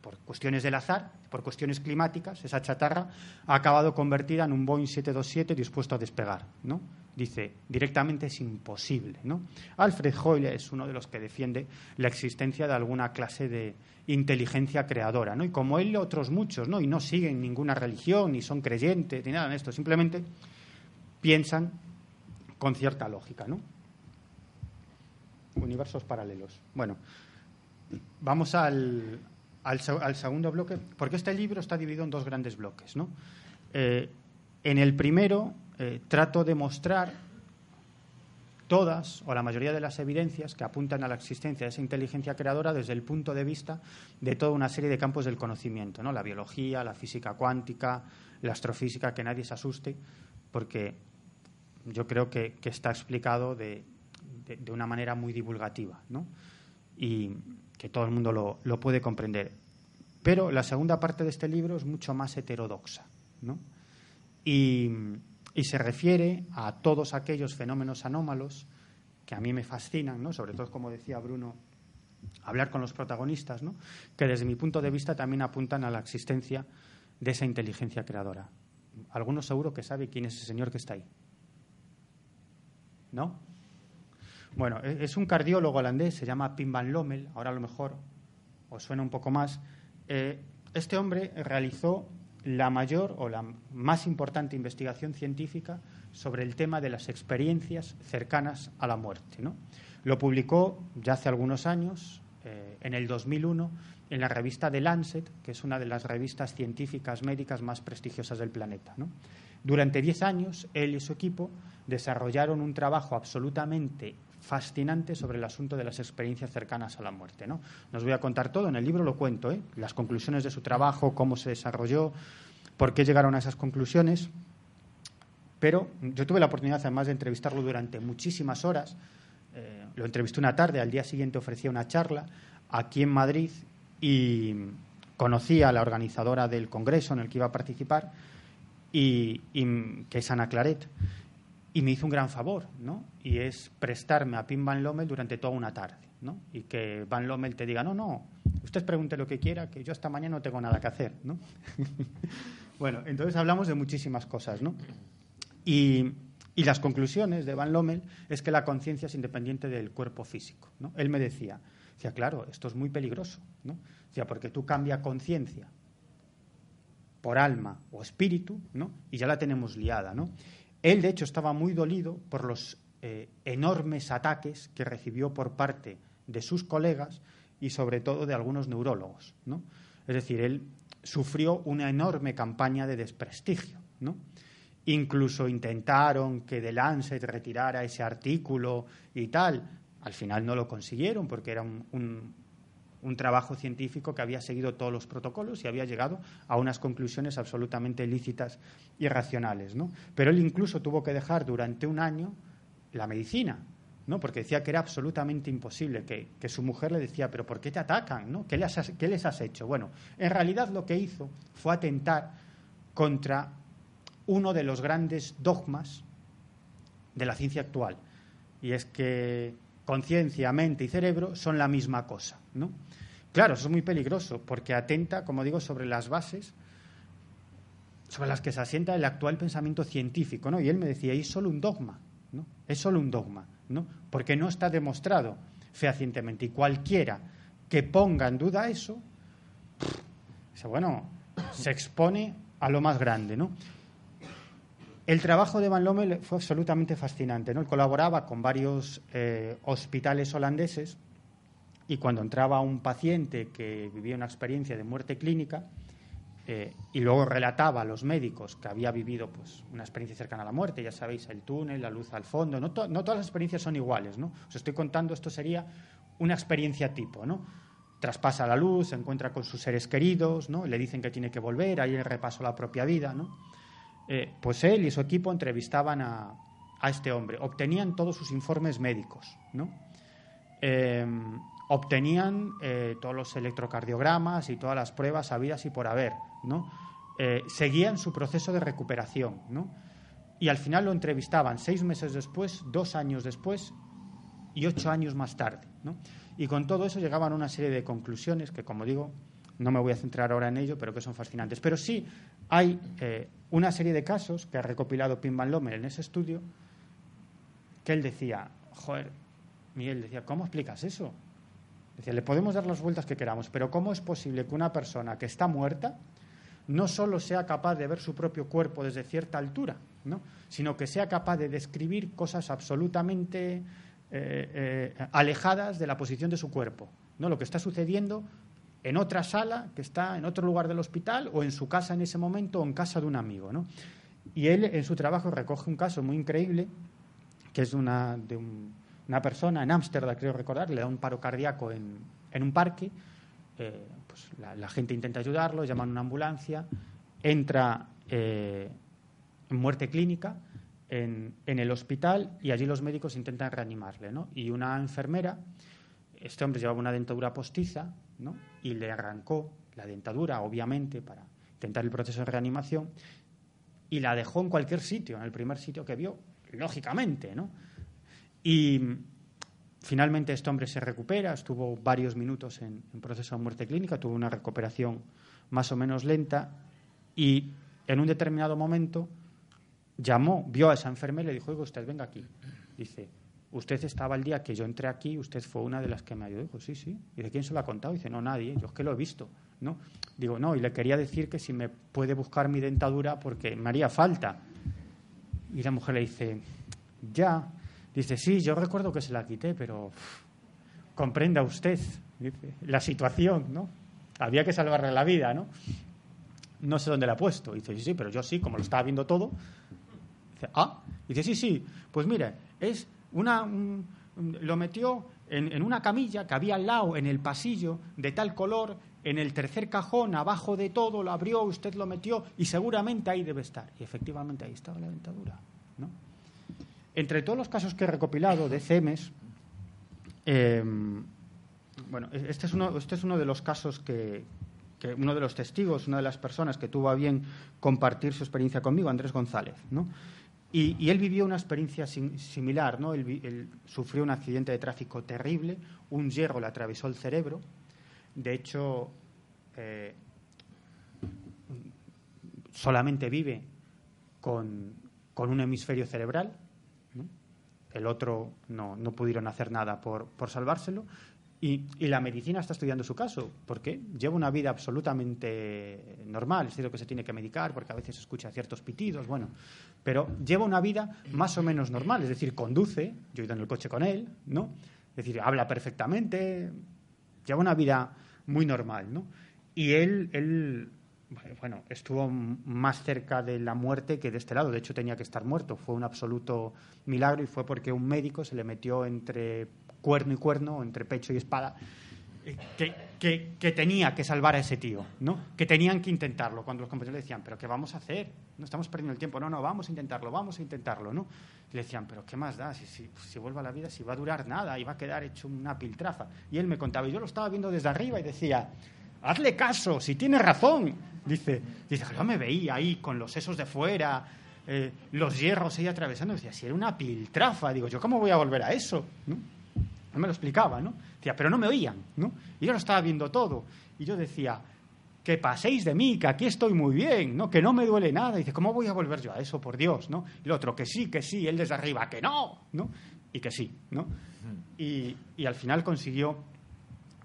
por, cuestiones del azar, por cuestiones climáticas, esa chatarra ha acabado convertida en un Boeing 727 dispuesto a despegar. ¿no? Dice, directamente es imposible. Alfred Hoyle es uno de los que defiende la existencia de alguna clase de inteligencia creadora. ¿no? Y como él, otros muchos, ¿no? y no siguen ninguna religión, ni son creyentes, ni nada de esto, simplemente piensan con cierta lógica. ¿no? Universos paralelos. Bueno, vamos al, al, segundo bloque, porque este libro está dividido en dos grandes bloques. ¿no? Eh, en el primero eh, trato de mostrar todas o la mayoría de las evidencias que apuntan a la existencia de esa inteligencia creadora desde el punto de vista de toda una serie de campos del conocimiento, ¿no? la biología, la física cuántica, la astrofísica, que nadie se asuste, porque yo creo que, está explicado de, de, una manera muy divulgativa ¿no? y todo el mundo lo, puede comprender. Pero la segunda parte de este libro es mucho más heterodoxa ¿no? y, y, se refiere a todos aquellos fenómenos anómalos que a mí me fascinan, ¿no? sobre todo, como decía Bruno, hablar con los protagonistas, ¿no? que desde mi punto de vista también apuntan a la existencia de esa inteligencia creadora. Algunos seguro que sabe quién es ese señor que está ahí. ¿No? Bueno, e-, es un cardiólogo holandés, se llama Pim van Lommel, ahora a lo mejor os suena un poco más. Eh, este hombre realizó la mayor o la más importante investigación científica sobre el tema de las experiencias cercanas a la muerte. ¿no? Lo publicó ya hace algunos años, eh, en el 2001, en la revista The Lancet, que es una de las revistas científicas médicas más prestigiosas del planeta. Durante diez años, él y su equipo desarrollaron un trabajo absolutamente fascinante sobre el asunto de las experiencias cercanas a la muerte. ¿no? Nos voy a contar todo, en el libro lo cuento, ¿eh? las conclusiones de su trabajo, cómo se desarrolló, por qué llegaron a esas conclusiones. Pero yo tuve la oportunidad, además de entrevistarlo durante muchísimas horas, eh, lo entrevisté una tarde, al día siguiente ofrecía una charla aquí en Madrid y conocí a la organizadora del congreso en el que iba a participar, y, que es Ana Claret y me hizo un gran favor, ¿no? Y es prestarme a Pim Van Lommel durante toda una tarde, ¿no? Y que Van Lommel te diga, no, no, usted pregunte lo que quiera, que yo hasta mañana no tengo nada que hacer, ¿no? [LAUGHS] bueno, entonces hablamos de muchísimas cosas, ¿no? Y, y, las conclusiones de Van Lommel es que la conciencia es independiente del cuerpo físico, ¿no? Él me decía, decía, claro, esto es muy peligroso, ¿no? Decía, porque tú cambias conciencia por alma o espíritu, ¿no? Y ya la tenemos liada, ¿no? Él, de hecho, estaba muy dolido por los eh, enormes ataques que recibió por parte de sus colegas y, sobre todo, de algunos neurólogos. ¿no? Es decir, él sufrió una enorme campaña de desprestigio. Incluso intentaron que The Lancet retirara ese artículo y tal. Al final no lo consiguieron porque era un trabajo científico que había seguido todos los protocolos y había llegado a unas conclusiones absolutamente lícitas y racionales. ¿no? Pero él incluso tuvo que dejar durante un año la medicina, ¿no? porque decía que era absolutamente imposible, que, su mujer le decía, pero ¿por qué te atacan? ¿no? ¿Qué, les has, ¿Qué les has hecho? Bueno, en realidad lo que hizo fue atentar contra uno de los grandes dogmas de la ciencia actual, y es que conciencia, mente y cerebro son la misma cosa. ¿no? Claro, eso es muy peligroso porque atenta, como digo, sobre las bases sobre las que se asienta el actual pensamiento científico, ¿no? Y él me decía, es solo un dogma, ¿no? Es solo un dogma, ¿no? Porque no está demostrado fehacientemente y cualquiera que ponga en duda eso, bueno, se expone a lo más grande, ¿no? El trabajo de Van Lommel fue absolutamente fascinante, ¿no? Él colaboraba con varios eh, hospitales holandeses y cuando entraba un paciente que vivía una experiencia de muerte clínica eh, y luego relataba a los médicos que había vivido pues, una experiencia cercana a la muerte, ya sabéis, el túnel, la luz al fondo, no, todas las experiencias son iguales, ¿no? Os estoy contando, esto sería una experiencia tipo, ¿no? Traspasa la luz, se encuentra con sus seres queridos, ¿no? Le dicen que tiene que volver, ahí el repaso la propia vida, ¿no? Eh, pues él y su equipo entrevistaban a, a, este hombre, obtenían todos sus informes médicos, ¿no? Eh, obtenían eh, todos los electrocardiogramas y todas las pruebas habidas y por haber, ¿no? Eh, seguían su proceso de recuperación, ¿no? Y al final lo entrevistaban seis meses después, dos años después y ocho años más tarde. ¿no? Y con todo eso llegaban a una serie de conclusiones que, como digo, no me voy a centrar ahora en ello, pero que son fascinantes. Pero sí hay eh, una serie de casos que ha recopilado Pim Van Lommel en ese estudio que él decía, joder, Miguel decía, ¿cómo explicas eso? Decía, le podemos dar las vueltas que queramos, pero ¿cómo es posible que una persona que está muerta no solo sea capaz de ver su propio cuerpo desde cierta altura, ¿no? sino que sea capaz de describir cosas absolutamente eh, eh, alejadas de la posición de su cuerpo? ¿no? Lo que está sucediendo en otra sala, que está en otro lugar del hospital, o en su casa en ese momento, o en casa de un amigo. ¿no? Y él en su trabajo recoge un caso muy increíble, que es una, de una persona en Ámsterdam, creo recordar, le da un paro cardíaco en, en un parque, eh, pues la, gente intenta ayudarlo, llaman una ambulancia, entra eh, en muerte clínica en, en, el hospital y allí los médicos intentan reanimarle. ¿no? Y una enfermera, este hombre llevaba una dentadura postiza, ¿no? y le arrancó la dentadura, obviamente, para intentar el proceso de reanimación, y la dejó en cualquier sitio, en el primer sitio que vio, lógicamente, ¿no? Y finalmente este hombre se recupera, estuvo varios minutos en, proceso de muerte clínica, tuvo una recuperación más o menos lenta y en un determinado momento llamó, vio a esa enfermera y le dijo, oiga, usted venga aquí. Dice, usted estaba el día que yo entré aquí, usted fue una de las que me ayudó. Dijo, sí, sí. ¿Y de quién se lo ha contado? Dice, no, nadie, yo es que lo he visto. ¿no? Digo, no, y le quería decir que si me puede buscar mi dentadura porque me haría falta. Y la mujer le dice, ya. Dice, sí, yo recuerdo que se la quité, pero comprenda usted la situación, ¿no? Había que salvarle la vida, ¿no? No sé dónde la ha puesto. Dice, sí, sí, pero yo sí, como lo estaba viendo todo. Dice, ah. Dice, sí, sí, pues mire, es una, lo metió en, una camilla que había al lado en el pasillo de tal color, en el tercer cajón, abajo de todo, lo abrió, usted lo metió y seguramente ahí debe estar. Y efectivamente ahí estaba la dentadura. ¿no? Entre todos los casos que he recopilado de CEMES, em, bueno, este es, uno, este es uno de los casos que, uno de los testigos, una de las personas que tuvo a bien compartir su experiencia conmigo, Andrés González, ¿no? Y, él vivió una experiencia similar, ¿no? Él, sufrió un accidente de tráfico terrible, un hierro le atravesó el cerebro. De hecho, eh, solamente vive con, con un hemisferio cerebral, el otro no, no pudieron hacer nada por, por salvárselo. Y, la medicina está estudiando su caso, porque lleva una vida absolutamente normal. Es cierto que se tiene que medicar porque a veces escucha ciertos pitidos, bueno, pero lleva una vida más o menos normal. Es decir, conduce, yo he ido en el coche con él, ¿no? Es decir, habla perfectamente, lleva una vida muy normal, ¿no? Y él, él bueno, estuvo más cerca de la muerte que de este lado. De hecho, tenía que estar muerto. Fue un absoluto milagro y fue porque un médico se le metió entre cuerno y cuerno, entre pecho y espada, eh, que, tenía que salvar a ese tío, ¿no? Que tenían que intentarlo. Cuando los compañeros le decían, ¿pero qué vamos a hacer? No estamos perdiendo el tiempo. No, no, vamos a intentarlo, vamos a intentarlo, ¿no? le decían, ¿pero qué más da? Si, si, si vuelve a la vida, si va a durar nada y va a quedar hecho una piltrafa. Y él me contaba, y yo lo estaba viendo desde arriba y decía, hazle caso, si tiene razón. Dice, dice, yo me veía ahí con los sesos de fuera, eh, los hierros ahí atravesando. Decía, si era una piltrafa. Digo, ¿yo cómo voy a volver a eso? Me lo explicaba, ¿no? Decía, pero no me oían, ¿no? Y yo lo estaba viendo todo. Y yo decía, que paséis de mí, que aquí estoy muy bien, ¿no? Que no me duele nada. dice, ¿cómo voy a volver yo a eso, por Dios, ¿no? Y el otro, que sí, que sí, él desde arriba, que no, ¿no? Y que sí, ¿no? Y, y al final consiguió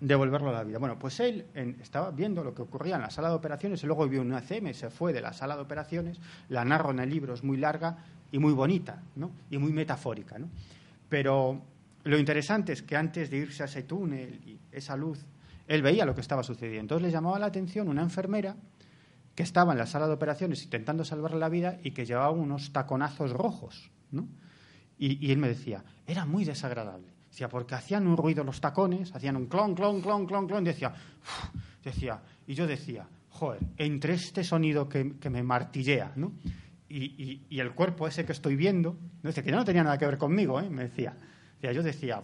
devolverlo a la vida. Bueno, pues él estaba viendo lo que ocurría en la sala de operaciones y luego vio una CM, se fue de la sala de operaciones, la narro en el libro, es muy larga y muy bonita, ¿no? Y muy metafórica, ¿no? Pero lo interesante es que antes de irse a ese túnel y esa luz, él veía lo que estaba sucediendo. Entonces le llamaba la atención una enfermera que estaba en la sala de operaciones intentando salvarle la vida y que llevaba unos taconazos rojos, ¿no? Y, él me decía, era muy desagradable. Decía, porque hacían un ruido los tacones, hacían un clon, clon, clon, clon, clon. Decía, decía, y yo decía, joder, entre este sonido que, que me martillea, ¿no? Y, y, el cuerpo ese que estoy viendo, ¿no? Que ya no tenía nada que ver conmigo, ¿eh? Me decía. Decía yo decía,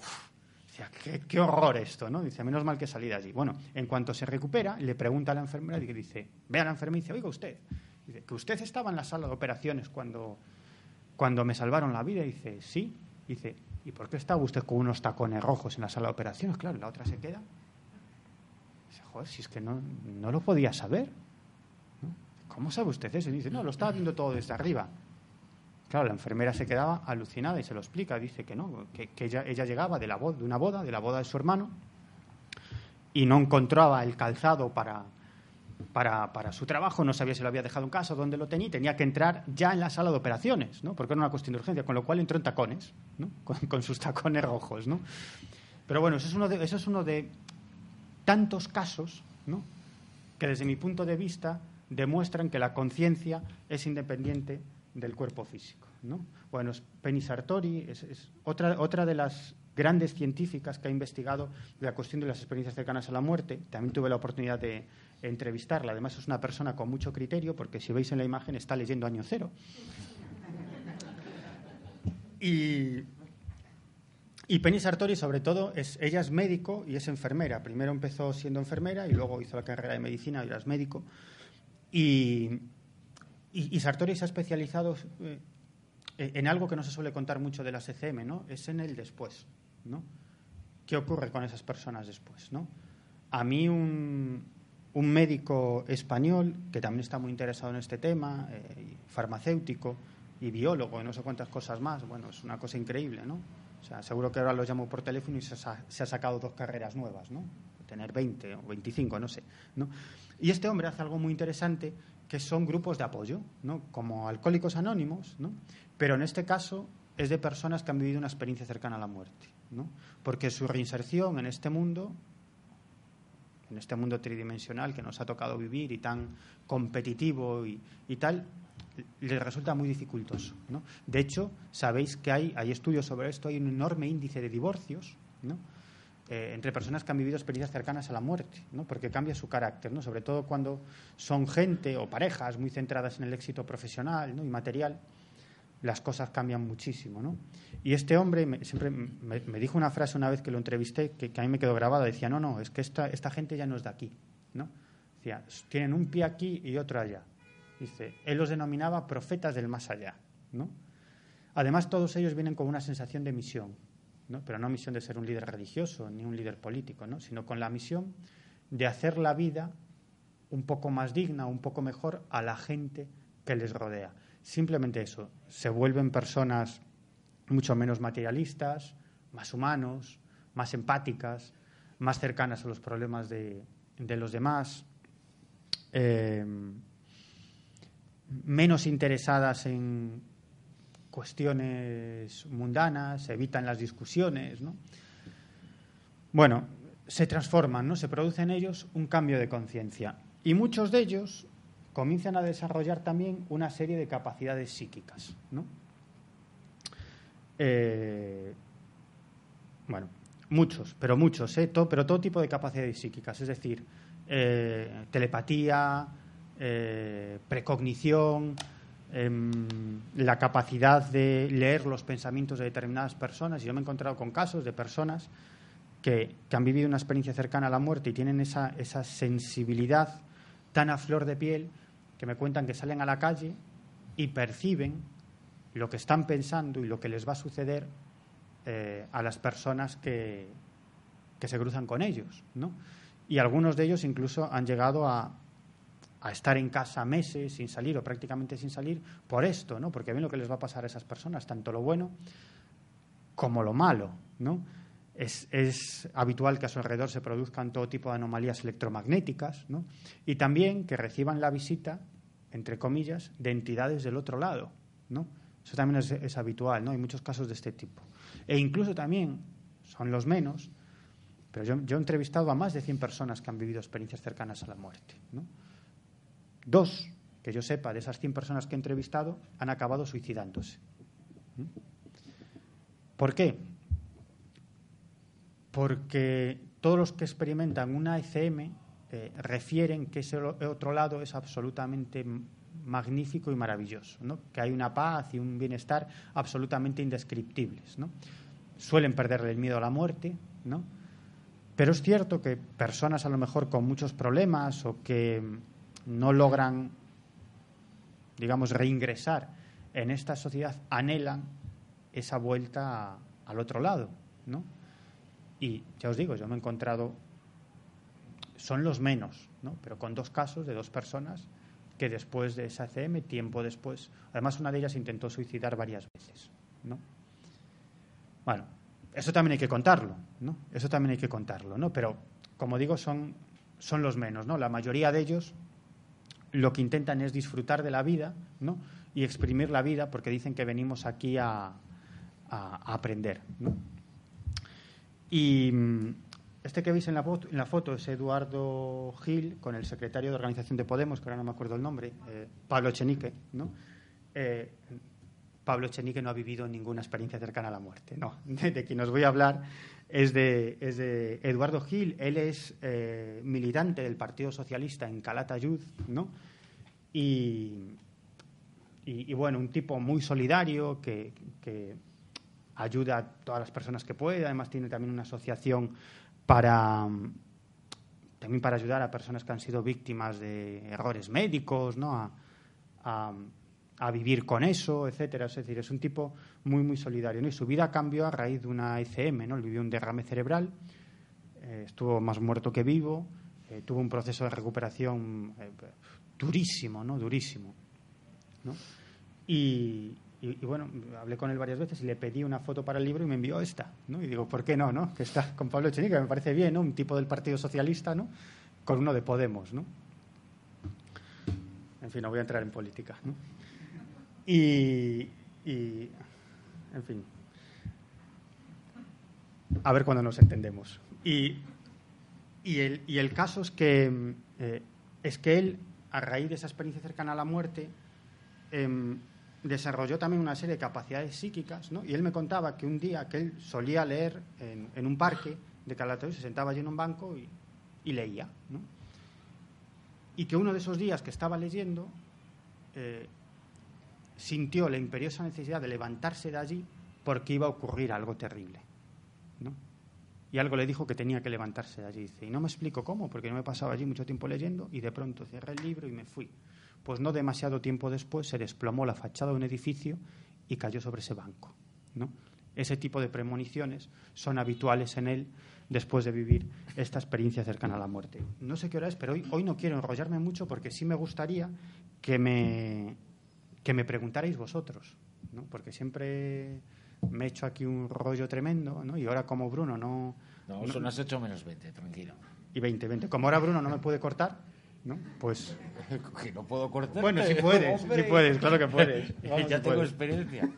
decía qué, qué, horror esto, ¿no? Dice, menos mal que salí de allí. Bueno, en cuanto se recupera, le pregunta a la enfermera y dice, ve a la enfermera y dice, oiga usted, dice, que usted estaba en la sala de operaciones cuando cuando me salvaron la vida. dice, sí. dice, ¿y por qué estaba usted con unos tacones rojos en la sala de operaciones? Claro, la otra se queda. Dice, joder, si es que no, no lo podía saber. ¿Cómo sabe usted eso? Y dice, no, lo estaba viendo todo desde arriba. Claro, la enfermera se quedaba alucinada y se lo explica. Dice que no, que, ella, llegaba de, la de una boda, de la boda de su hermano, y no encontraba el calzado para, para, su trabajo, no sabía si lo había dejado en casa, dónde lo tenía, tenía que entrar ya en la sala de operaciones, ¿no? porque era una cuestión de urgencia, con lo cual entró en tacones, ¿no? [LAUGHS] con, sus tacones rojos. ¿no? Pero bueno, eso es uno de, eso es uno de tantos casos ¿no? que desde mi punto de vista demuestran que la conciencia es independiente del cuerpo físico. ¿no? Bueno, Penny Sartori es, otra, otra de las grandes científicas que ha investigado la cuestión de las experiencias cercanas a la muerte. También tuve la oportunidad de entrevistarla. Además, es una persona con mucho criterio, porque si veis en la imagen está leyendo año cero. Y, y Penny Sartori, sobre todo, es, ella es médico y es enfermera. Primero empezó siendo enfermera y luego hizo la carrera de medicina y ahora es médico. Y, y, Sartori se ha especializado eh, en algo que no se suele contar mucho de las ECM, ¿no? Es en el después, ¿no? ¿Qué ocurre con esas personas después, no? A mí un, médico español que también está muy interesado en este tema, eh, farmacéutico y biólogo y no sé cuántas cosas más, bueno, es una cosa increíble, ¿no? O sea, seguro que ahora lo llamo por teléfono y se se ha sacado dos carreras nuevas, ¿no? Tener 20 o 25, no sé, ¿no? Y este hombre hace algo muy interesante que son grupos de apoyo, ¿no? como Alcohólicos Anónimos, ¿no? pero en este caso es de personas que han vivido una experiencia cercana a la muerte, ¿no? porque su reinserción en este mundo, en este mundo tridimensional que nos ha tocado vivir y tan competitivo y, y tal, les resulta muy dificultoso. ¿no? De hecho, sabéis que hay, hay estudios sobre esto, hay un enorme índice de divorcios, ¿no? Eh, entre personas que han vivido experiencias cercanas a la muerte, ¿no? porque cambia su carácter, ¿no? sobre todo cuando son gente o parejas muy centradas en el éxito profesional ¿no? y material, las cosas cambian muchísimo. ¿no? Y este hombre me, siempre me, dijo una frase una vez que lo entrevisté que, a mí me quedó grabada, decía, no, no, es que esta, esta gente ya no es de aquí. ¿no? Decía, tienen un pie aquí y otro allá. Dice, él los denominaba profetas del más allá. ¿no? Además, todos ellos vienen con una sensación de misión, pero no misión de ser un líder religioso ni un líder político, sino con la misión de hacer la vida un poco más digna, un poco mejor a la gente que les rodea. Simplemente eso, se vuelven personas mucho menos materialistas, más humanos, más empáticas, más cercanas a los problemas de, los demás, eh, menos interesadas en, cuestiones mundanas, evitan las discusiones, ¿no? Bueno, se transforman, ¿no? Se produce en ellos un cambio de conciencia. Y muchos de ellos comienzan a desarrollar también una serie de capacidades psíquicas, ¿no? Eh, bueno, muchos, pero muchos, ¿eh? pero todo tipo de capacidades psíquicas, es decir, eh, telepatía, precognición, Em, la capacidad de leer los pensamientos de determinadas personas. Y yo me he encontrado con casos de personas que, han vivido una experiencia cercana a la muerte y tienen esa, esa sensibilidad tan a flor de piel que me cuentan que salen a la calle y perciben lo que están pensando y lo que les va a suceder eh, a las personas que, que se cruzan con ellos. ¿no? Y algunos de ellos incluso han llegado a, a estar en casa meses sin salir o prácticamente sin salir por esto, ¿no? Porque ven lo que les va a pasar a esas personas, tanto lo bueno como lo malo, ¿no? Es, es, habitual que a su alrededor se produzcan todo tipo de anomalías electromagnéticas, ¿no? Y también que reciban la visita, entre comillas, de entidades del otro lado, ¿no? Eso también es, es habitual, ¿no? Hay muchos casos de este tipo. E incluso también, son los menos, pero yo, yo he entrevistado a más de 100 personas que han vivido experiencias cercanas a la muerte, ¿no? Dos, que yo sepa, de esas 100 personas que he entrevistado, han acabado suicidándose. ¿Por qué? Porque todos los que experimentan una ECM eh, refieren que ese otro lado es absolutamente magnífico y maravilloso, ¿no? que hay una paz y un bienestar absolutamente indescriptibles. ¿no? Suelen perderle el miedo a la muerte, ¿no? pero es cierto que personas a lo mejor con muchos problemas o que no logran, digamos, reingresar en esta sociedad anhelan esa vuelta al otro lado, ¿no? Y ya os digo, yo me he encontrado, son los menos, ¿no? Pero con dos casos de dos personas que después de esa CM, tiempo después, además una de ellas intentó suicidar varias veces, ¿no? Bueno, eso también hay que contarlo, ¿no? Eso también hay que contarlo, ¿no? Pero, como digo, son, son los menos, ¿no? La mayoría de ellos lo que intentan es disfrutar de la vida, ¿no? Y exprimir la vida porque dicen que venimos aquí a, aprender. Y mm, este que veis en la, foto, en la, foto, es Eduardo Gil con el secretario de organización de Podemos, que ahora no me acuerdo el nombre, eh, Pablo Echenique. ¿no? Eh, Pablo Echenique no ha vivido ninguna experiencia cercana a la muerte. No, [LAUGHS] de, quien os voy a hablar es de, es de Eduardo Gil. Él es eh, militante del Partido Socialista en Calatayud, ¿no? Y, y, y, bueno, un tipo muy solidario que, que ayuda a todas las personas que puede. Además, tiene también una asociación para también para ayudar a personas que han sido víctimas de errores médicos, ¿no? A, a, a vivir con eso, etcétera. Es decir, es un tipo muy, muy solidario. ¿no? Y su vida cambió a raíz de una ECM, ¿no? Él vivió un derrame cerebral, eh, estuvo más muerto que vivo, eh, tuvo un proceso de recuperación eh, durísimo, ¿no? Durísimo. ¿no? Y, bueno, hablé con él varias veces y le pedí una foto para el libro y me envió esta, ¿no? Y digo, ¿por qué no, no? Que está con Pablo Echenique, que me parece bien, ¿no? Un tipo del Partido Socialista, ¿no? Con uno de Podemos, ¿no? En fin, no voy a entrar en política. Y, en fin, a ver cuándo nos entendemos. Y, y, el, y el caso es que, eh, es que él, a raíz de esa experiencia cercana a la muerte, eh, desarrolló también una serie de capacidades psíquicas, ¿no? Y él me contaba que un día que él solía leer en, un parque de Calatayud, se sentaba allí en un banco y, leía. Y que uno de esos días que estaba leyendo eh, sintió la imperiosa necesidad de levantarse de allí porque iba a ocurrir algo terrible, ¿no? Y algo le dijo que tenía que levantarse de allí. Y no me explico cómo, porque no me pasaba allí mucho tiempo leyendo y de pronto cerré el libro y me fui pues no demasiado tiempo después se desplomó la fachada de un edificio y cayó sobre ese banco. ¿no? Ese tipo de premoniciones son habituales en él después de vivir esta experiencia cercana a la muerte. No sé qué hora es, pero hoy, hoy no quiero enrollarme mucho porque sí me gustaría que me, que me preguntarais vosotros, ¿no? porque siempre me he hecho aquí un rollo tremendo ¿no? y ahora como Bruno no... No, son las 8 menos 20, tranquilo. Y 20, 20. Como ahora Bruno no me puede cortar, ¿no? Pues [LAUGHS] que no puedo cortar. Bueno, si puedes, si puedes, claro que puedes. [LAUGHS] Vamos, ya tengo puedes. experiencia.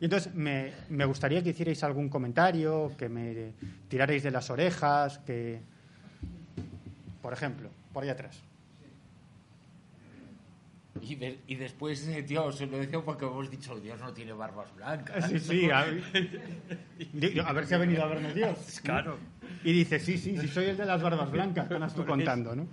y [LAUGHS] entonces me, me, gustaría que hicierais algún comentario, que me tirarais de las orejas, que por ejemplo, por ahí atrás. Y, de, y, después, eh, tío, se lo decía porque hemos dicho, Dios no tiene barbas blancas. Sí, sí, [LAUGHS] a, a ver si ha venido a vernos [LAUGHS] Dios. Claro. Y dice, sí, sí, sí, soy el de las barbas blancas, que estás tú contando, ¿no?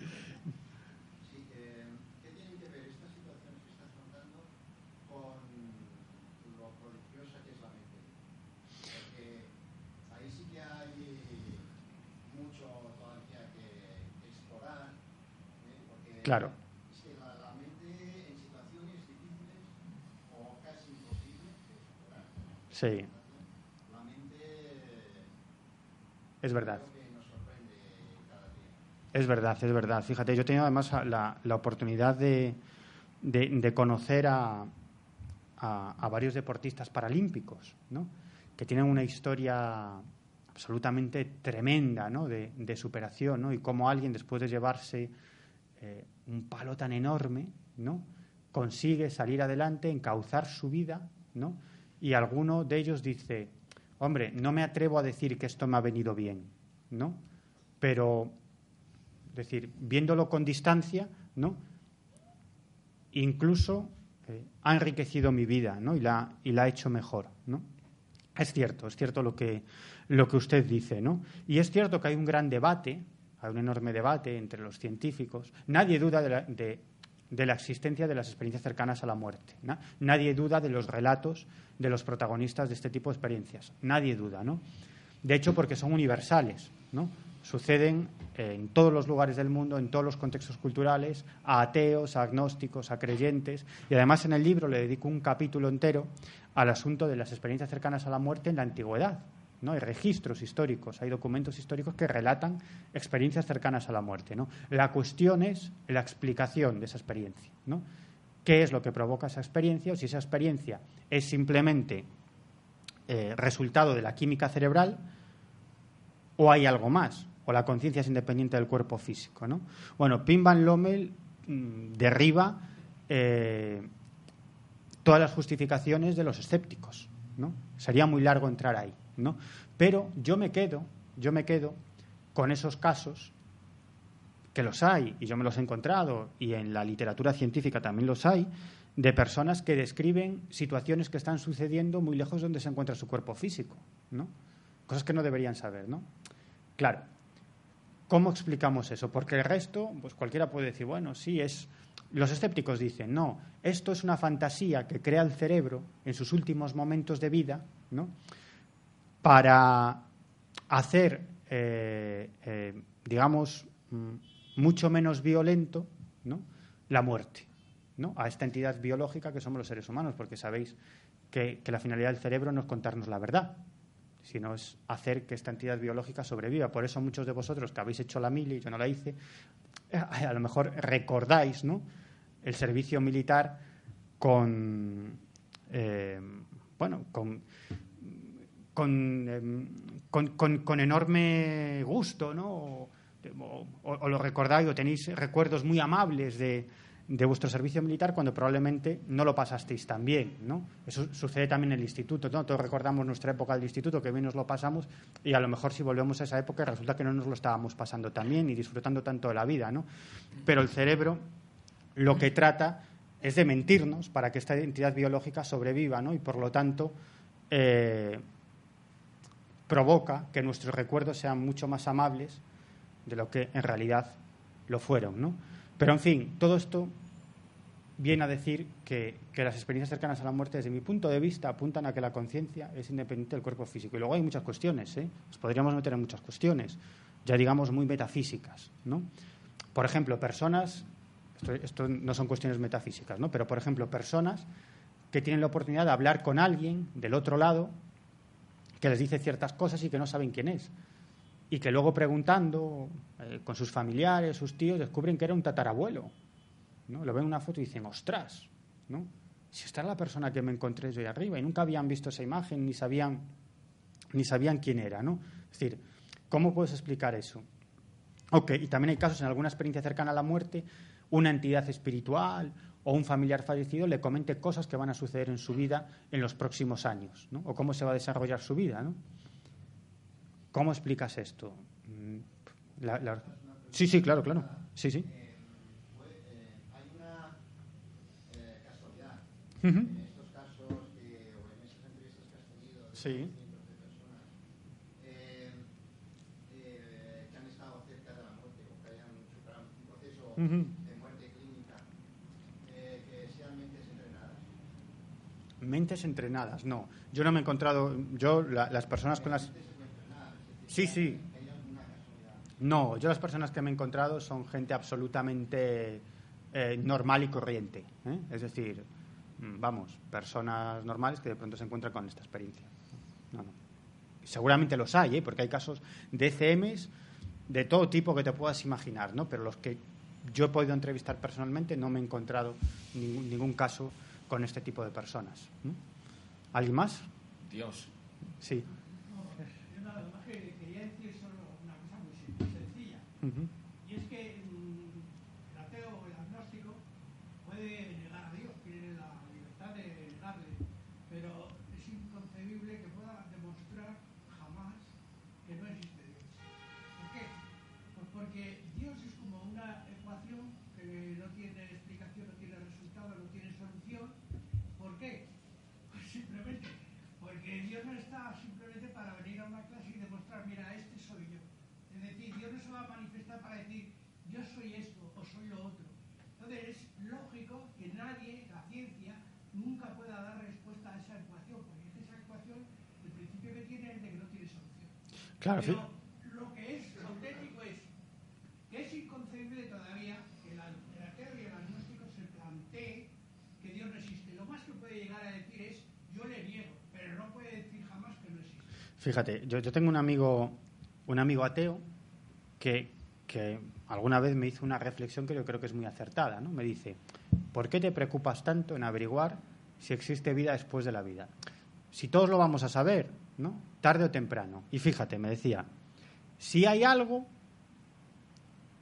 Claro. Es que la, la, mente en situaciones difíciles o casi imposibles explorar. Sí. Es verdad. Es verdad, es verdad. Fíjate, yo he tenido además la, la oportunidad de, de, conocer a, a, a, varios deportistas paralímpicos, ¿no? que tienen una historia absolutamente tremenda ¿no? de, de superación ¿no? y cómo alguien después de llevarse eh, un palo tan enorme, ¿no? Consigue salir adelante, encauzar su vida, ¿no? Y alguno de ellos dice, hombre, no me atrevo a decir que esto me ha venido bien, ¿no? Pero, es decir, viéndolo con distancia, ¿no? Incluso eh, ha enriquecido mi vida, ¿no? Y la, y la ha hecho mejor, ¿no? Es cierto, es cierto lo que, lo que usted dice, ¿no? Y es cierto que hay un gran debate hay un enorme debate entre los científicos. Nadie duda de la, de, de la existencia de las experiencias cercanas a la muerte. Nadie duda de los relatos de los protagonistas de este tipo de experiencias. Nadie duda, ¿no? De hecho, porque son universales, ¿no? suceden en todos los lugares del mundo, en todos los contextos culturales, a ateos, a agnósticos, a creyentes. Y además en el libro le dedico un capítulo entero al asunto de las experiencias cercanas a la muerte en la antigüedad. ¿No? Hay registros históricos, hay documentos históricos que relatan experiencias cercanas a la muerte. ¿no? La cuestión es la explicación de esa experiencia. ¿no? ¿Qué es lo que provoca esa experiencia? O si esa experiencia es simplemente eh, resultado de la química cerebral o hay algo más o la conciencia es independiente del cuerpo físico. ¿no? Bueno, Pim Van Lommel mm, derriba eh, todas las justificaciones de los escépticos. Sería muy largo entrar ahí. ¿No? Pero yo me quedo, yo me quedo con esos casos que los hay, y yo me los he encontrado, y en la literatura científica también los hay, de personas que describen situaciones que están sucediendo muy lejos de donde se encuentra su cuerpo físico, ¿no? Cosas que no deberían saber, ¿no? Claro, ¿Cómo explicamos eso? Porque el resto, pues cualquiera puede decir, bueno, sí, es. Los escépticos dicen, no, esto es una fantasía que crea el cerebro en sus últimos momentos de vida, ¿no? Para hacer, eh, eh, digamos, mm, mucho menos violento, ¿no? La muerte, ¿no? A esta entidad biológica que somos los seres humanos, porque sabéis que, la finalidad del cerebro no es contarnos la verdad, sino es hacer que esta entidad biológica sobreviva. Por eso muchos de vosotros que habéis hecho la mili, yo no la hice, eh, a lo mejor recordáis ¿no? el servicio militar con, bueno, con, em, con, con, con, enorme gusto, ¿no? o lo recordáis o tenéis recuerdos muy amables de, de vuestro servicio militar cuando probablemente no lo pasasteis tan bien. ¿no? Eso sucede también en el instituto. ¿no? Todos recordamos nuestra época del instituto, que bien nos lo pasamos, y a lo mejor si volvemos a esa época resulta que no nos lo estábamos pasando tan bien y disfrutando tanto de la vida. ¿no? Pero el cerebro lo que trata es de mentirnos para que esta identidad biológica sobreviva ¿no? y por lo tanto eh, provoca que nuestros recuerdos sean mucho más amables de lo que en realidad lo fueron. ¿no? Pero, en fin, todo esto viene a decir que, las experiencias cercanas a la muerte, desde mi punto de vista, apuntan a que la conciencia es independiente del cuerpo físico. Y luego hay muchas cuestiones, ¿eh? Nos podríamos meter en muchas cuestiones, ya digamos muy metafísicas, ¿no? Por ejemplo, personas, esto, no son cuestiones metafísicas, ¿no? Pero, por ejemplo, personas que tienen la oportunidad de hablar con alguien del otro lado que les dice ciertas cosas y que no saben quién es y que luego preguntando eh, con sus familiares, sus tíos, descubren que era un tatarabuelo. ¿no? Lo ven en una foto y dicen, ostras, ¿no? si esta es la persona que me encontré yo ahí arriba y nunca habían visto esa imagen ni sabían, ni sabían quién era. ¿no? Es decir, ¿cómo puedes explicar eso? Ok, y también hay casos en alguna experiencia cercana a la muerte, una entidad espiritual o un familiar fallecido le comente cosas que van a suceder en su vida en los próximos años, ¿no? o cómo se va a desarrollar su vida. ¿no? ¿Cómo explicas esto? Mm, sí, sí, claro, claro. Sí, sí. hay una casualidad. En estos casos o en esas entrevistas que has tenido de cientos de personas que han estado cerca de la muerte o que hayan superado un proceso de muerte clínica, que sean mentes entrenadas. Mentes entrenadas, no. Yo no me he encontrado, yo las personas con las Sí, sí. No, yo las personas que me he encontrado son gente absolutamente eh, normal y corriente. ¿eh? Es decir, vamos, personas normales que de pronto se encuentran con esta experiencia. No, no. Seguramente los hay, ¿eh? porque hay casos de CMs de todo tipo que te puedas imaginar, ¿no? Pero los que yo he podido entrevistar personalmente no me he encontrado ningún, ningún caso con este tipo de personas. ¿Alguien más? Dios. Sí. Y es que el ateo o el agnóstico puede negar a Dios, tiene la libertad de negarle, pero es inconcebible que pueda demostrar jamás que no existe Dios. ¿Por qué? Pues porque Dios es como una ecuación que no tiene explicación, no tiene resultado, no tiene solución. ¿Por qué? Pues simplemente porque Dios no está simplemente para venir a una clase y demostrar, mira, este soy yo. Es decir, Dios no se va a manifestar para decir, yo soy esto o soy lo otro. Entonces es lógico que nadie, la ciencia, nunca pueda dar respuesta a esa ecuación, porque esa ecuación, el principio que tiene es de que no tiene solución. Claro, Pero lo que es auténtico inconcebible todavía que el ateo y el agnóstico se plantee que Dios no existe. Lo más que puede llegar a decir es, yo le niego, pero no puede decir jamás que no existe. Fíjate, yo, tengo un amigo, un amigo ateo que, que alguna vez me hizo una reflexión que yo creo que es muy acertada. ¿no? Me dice, ¿por qué te preocupas tanto en averiguar si existe vida después de la vida? Si todos lo vamos a saber, ¿no? tarde o temprano. Y fíjate, me decía, si hay algo,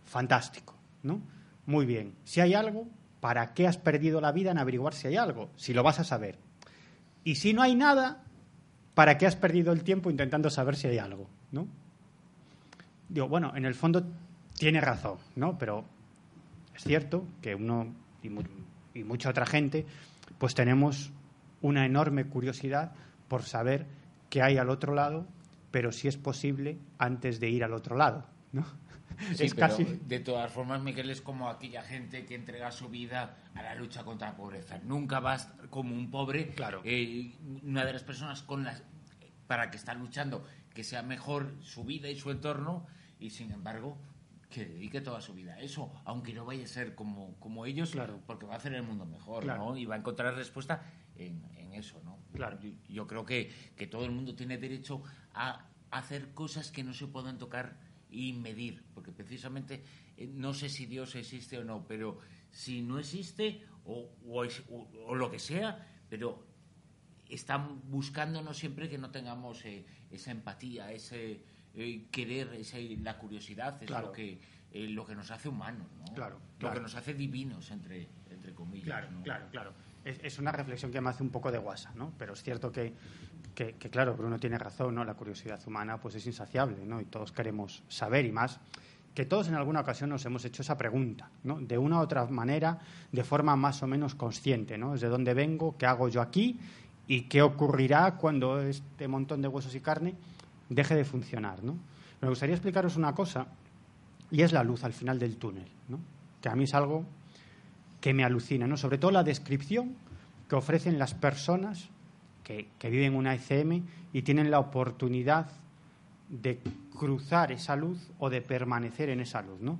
fantástico, ¿no? Muy bien. Si hay algo, ¿para qué has perdido la vida en averiguar si hay algo? Si lo vas a saber. Y si no hay nada, ¿para qué has perdido el tiempo intentando saber si hay algo? ¿no? Digo, bueno, en el fondo tiene razón, ¿no? Pero es cierto que uno y, mu y mucha otra gente, pues tenemos una enorme curiosidad por saber qué hay al otro lado, pero si es posible antes de ir al otro lado, ¿no? [LAUGHS] Sí, es pero casi de todas formas, Miguel es como aquella gente que entrega su vida a la lucha contra la pobreza. Nunca va a estar como un pobre, Claro. eh, una de las personas con las para que está luchando que sea mejor su vida y su entorno y sin embargo que dedique toda su vida a eso, aunque no vaya a ser como, como ellos, Claro. porque va a hacer el mundo mejor, Claro. ¿no? Y va a encontrar respuesta en, en eso, ¿no? Claro. Yo, yo creo que, que todo el mundo tiene derecho a hacer cosas que no se puedan tocar y medir, porque precisamente eh, no sé si Dios existe o no, pero si no existe o, o es- o- o lo que sea, pero están buscándonos siempre que no tengamos eh, esa empatía, ese eh, querer, ese, la curiosidad, es Claro. lo que eh, lo que nos hace humanos, ¿no? Claro, Lo claro. que nos hace divinos, entre, entre comillas. Claro, ¿no? claro, claro. Es, es una reflexión que me hace un poco de guasa, ¿no? Pero es cierto que, que, claro, Bruno tiene razón, ¿no? La curiosidad humana pues es insaciable, ¿no? Y todos queremos saber y más que todos en alguna ocasión nos hemos hecho esa pregunta, ¿no? De una u otra manera, de forma más o menos consciente, ¿no? Es de dónde vengo, qué hago yo aquí y qué ocurrirá cuando este montón de huesos y carne deje de funcionar, ¿no? Me gustaría explicaros una cosa y es la luz al final del túnel, ¿no? Que a mí es algo que me alucina, ¿no? Sobre todo la descripción que ofrecen las personas que, que viven una ECM y tienen la oportunidad de cruzar esa luz o de permanecer en esa luz, ¿no?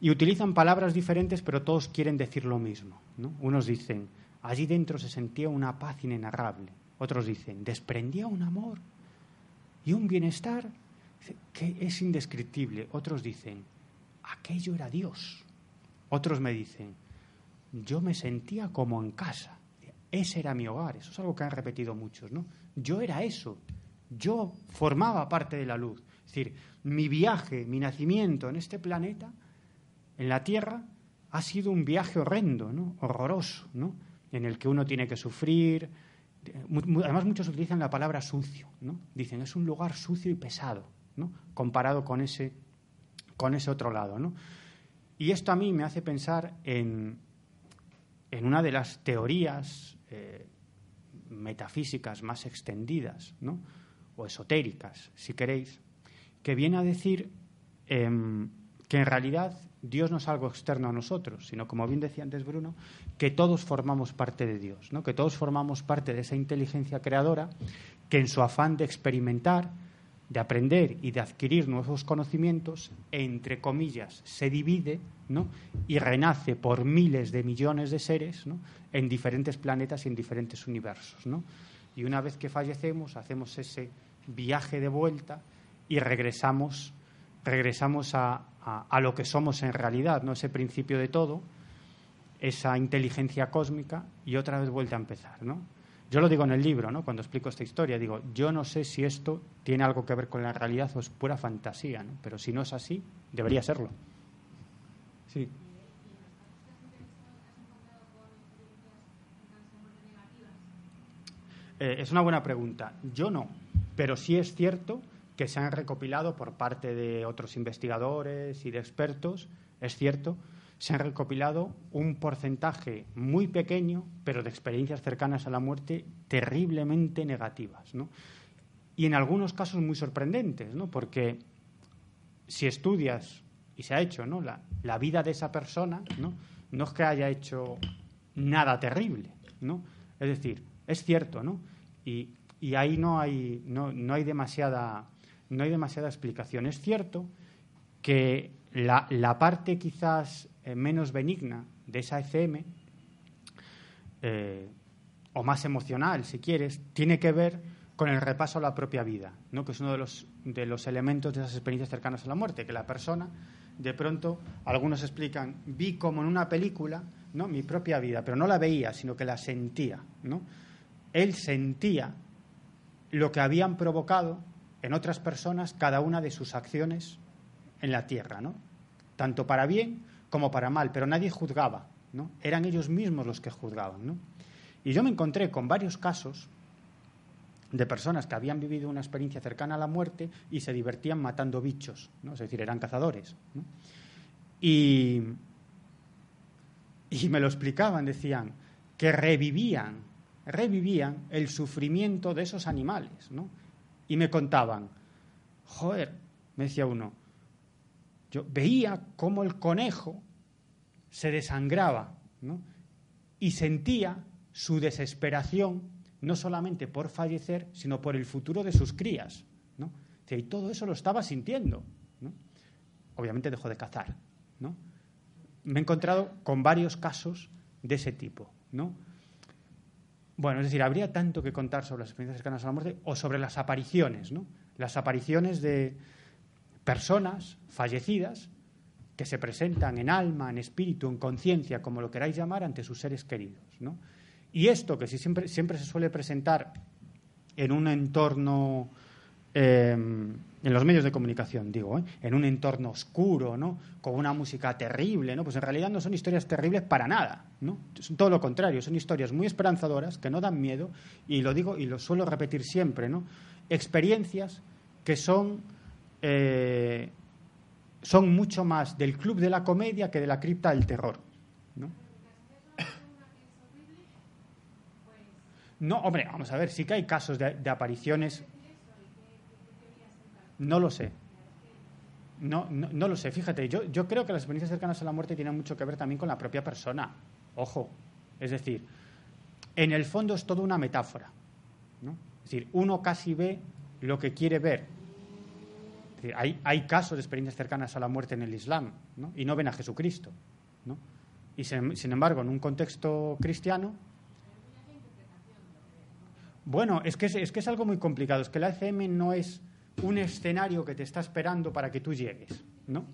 Y utilizan palabras diferentes, pero todos quieren decir lo mismo, ¿no? Unos dicen, allí dentro se sentía una paz inenarrable. Otros dicen, desprendía un amor y un bienestar que es indescriptible. Otros dicen, aquello era Dios. Otros me dicen, yo me sentía como en casa. Ese era mi hogar. Eso es algo que han repetido muchos, ¿no? Yo era eso. Yo formaba parte de la luz. Es decir, mi viaje, mi nacimiento en este planeta, en la Tierra, ha sido un viaje horrendo, ¿no? Horroroso, ¿no? En el que uno tiene que sufrir. Además, muchos utilizan la palabra sucio, ¿no? Dicen, es un lugar sucio y pesado, ¿no? Comparado con ese, con ese otro lado, ¿no? Y esto a mí me hace pensar en, en una de las teorías eh, metafísicas más extendidas, ¿no? o esotéricas, si queréis, que viene a decir em, que en realidad Dios no es algo externo a nosotros, sino, como bien decía antes Bruno, que todos formamos parte de Dios, ¿no? que todos formamos parte de esa inteligencia creadora que en su afán de experimentar, de aprender y de adquirir nuevos conocimientos, entre comillas, se divide ¿no? y renace por miles de millones de seres ¿no? en diferentes planetas y en diferentes universos. ¿no? Y una vez que fallecemos, hacemos ese viaje de vuelta y regresamos, regresamos a, a- a lo que somos en realidad, ¿no? ese principio de todo, esa inteligencia cósmica y otra vez vuelta a empezar. ¿no? Yo lo digo en el libro, ¿no? cuando explico esta historia, digo, yo no sé si esto tiene algo que ver con la realidad o es pura fantasía, ¿no? pero si no es así, debería serlo. Sí. Eh, es una buena pregunta. Yo no, pero sí es cierto que se han recopilado por parte de otros investigadores y de expertos, es cierto, se han recopilado un porcentaje muy pequeño, pero de experiencias cercanas a la muerte terriblemente negativas. Y en algunos casos muy sorprendentes, ¿no? Porque si estudias, y se ha hecho, ¿no? La, la vida de esa persona, ¿no? No es que haya hecho nada terrible, ¿no? Es decir, es cierto, ¿no? Y, y ahí no hay, no, no hay demasiada, no hay demasiada explicación. Es cierto que la, la parte quizás menos benigna de esa ECM, eh, o más emocional, si quieres, tiene que ver con el repaso a la propia vida, ¿no? que es uno de los, de los elementos de esas experiencias cercanas a la muerte, que la persona, de pronto, algunos explican, vi como en una película ¿no? mi propia vida, pero no la veía, sino que la sentía. ¿no? Él sentía lo que habían provocado en otras personas cada una de sus acciones en la tierra, ¿no? tanto para bien como para mal, pero nadie juzgaba, ¿no? eran ellos mismos los que juzgaban. ¿no? Y yo me encontré con varios casos de personas que habían vivido una experiencia cercana a la muerte y se divertían matando bichos, ¿no? es decir, eran cazadores. Y, y me lo explicaban, decían que revivían, revivían el sufrimiento de esos animales, ¿no? Y me contaban, joder, me decía uno, yo veía cómo el conejo se desangraba, ¿no? Y sentía su desesperación no solamente por fallecer, sino por el futuro de sus crías. ¿no? Y todo eso lo estaba sintiendo. ¿no? Obviamente dejó de cazar. ¿no? Me he encontrado con varios casos de ese tipo. ¿no? Bueno, es decir, habría tanto que contar sobre las experiencias cercanas a la muerte o sobre las apariciones, ¿no? Las apariciones de personas fallecidas que se presentan en alma, en espíritu, en conciencia, como lo queráis llamar, ante sus seres queridos, ¿no? Y esto, que siempre, siempre se suele presentar en un entorno, em, en los medios de comunicación, digo, ¿eh? en un entorno oscuro, ¿no? con una música terrible, ¿no? pues en realidad no son historias terribles para nada, ¿no? todo lo contrario, son historias muy esperanzadoras, que no dan miedo, y lo digo y lo suelo repetir siempre, ¿no? experiencias que son... Eh, son mucho más del club de la comedia que de la cripta del terror. ¿no? No, hombre, vamos a ver, sí que hay casos de, apariciones. No lo sé. No, no, lo sé, fíjate, yo, yo creo que las experiencias cercanas a la muerte tienen mucho que ver también con la propia persona. Ojo, es decir, en el fondo es toda una metáfora. Es decir, uno casi ve lo que quiere ver. Hay, hay, casos de experiencias cercanas a la muerte en el Islam ¿no? y no ven a Jesucristo. ¿no? Y sin embargo, en un contexto cristiano, bueno, es que es, que es algo muy complicado. Es que la ECM no es un escenario que te está esperando para que tú llegues, ¿no?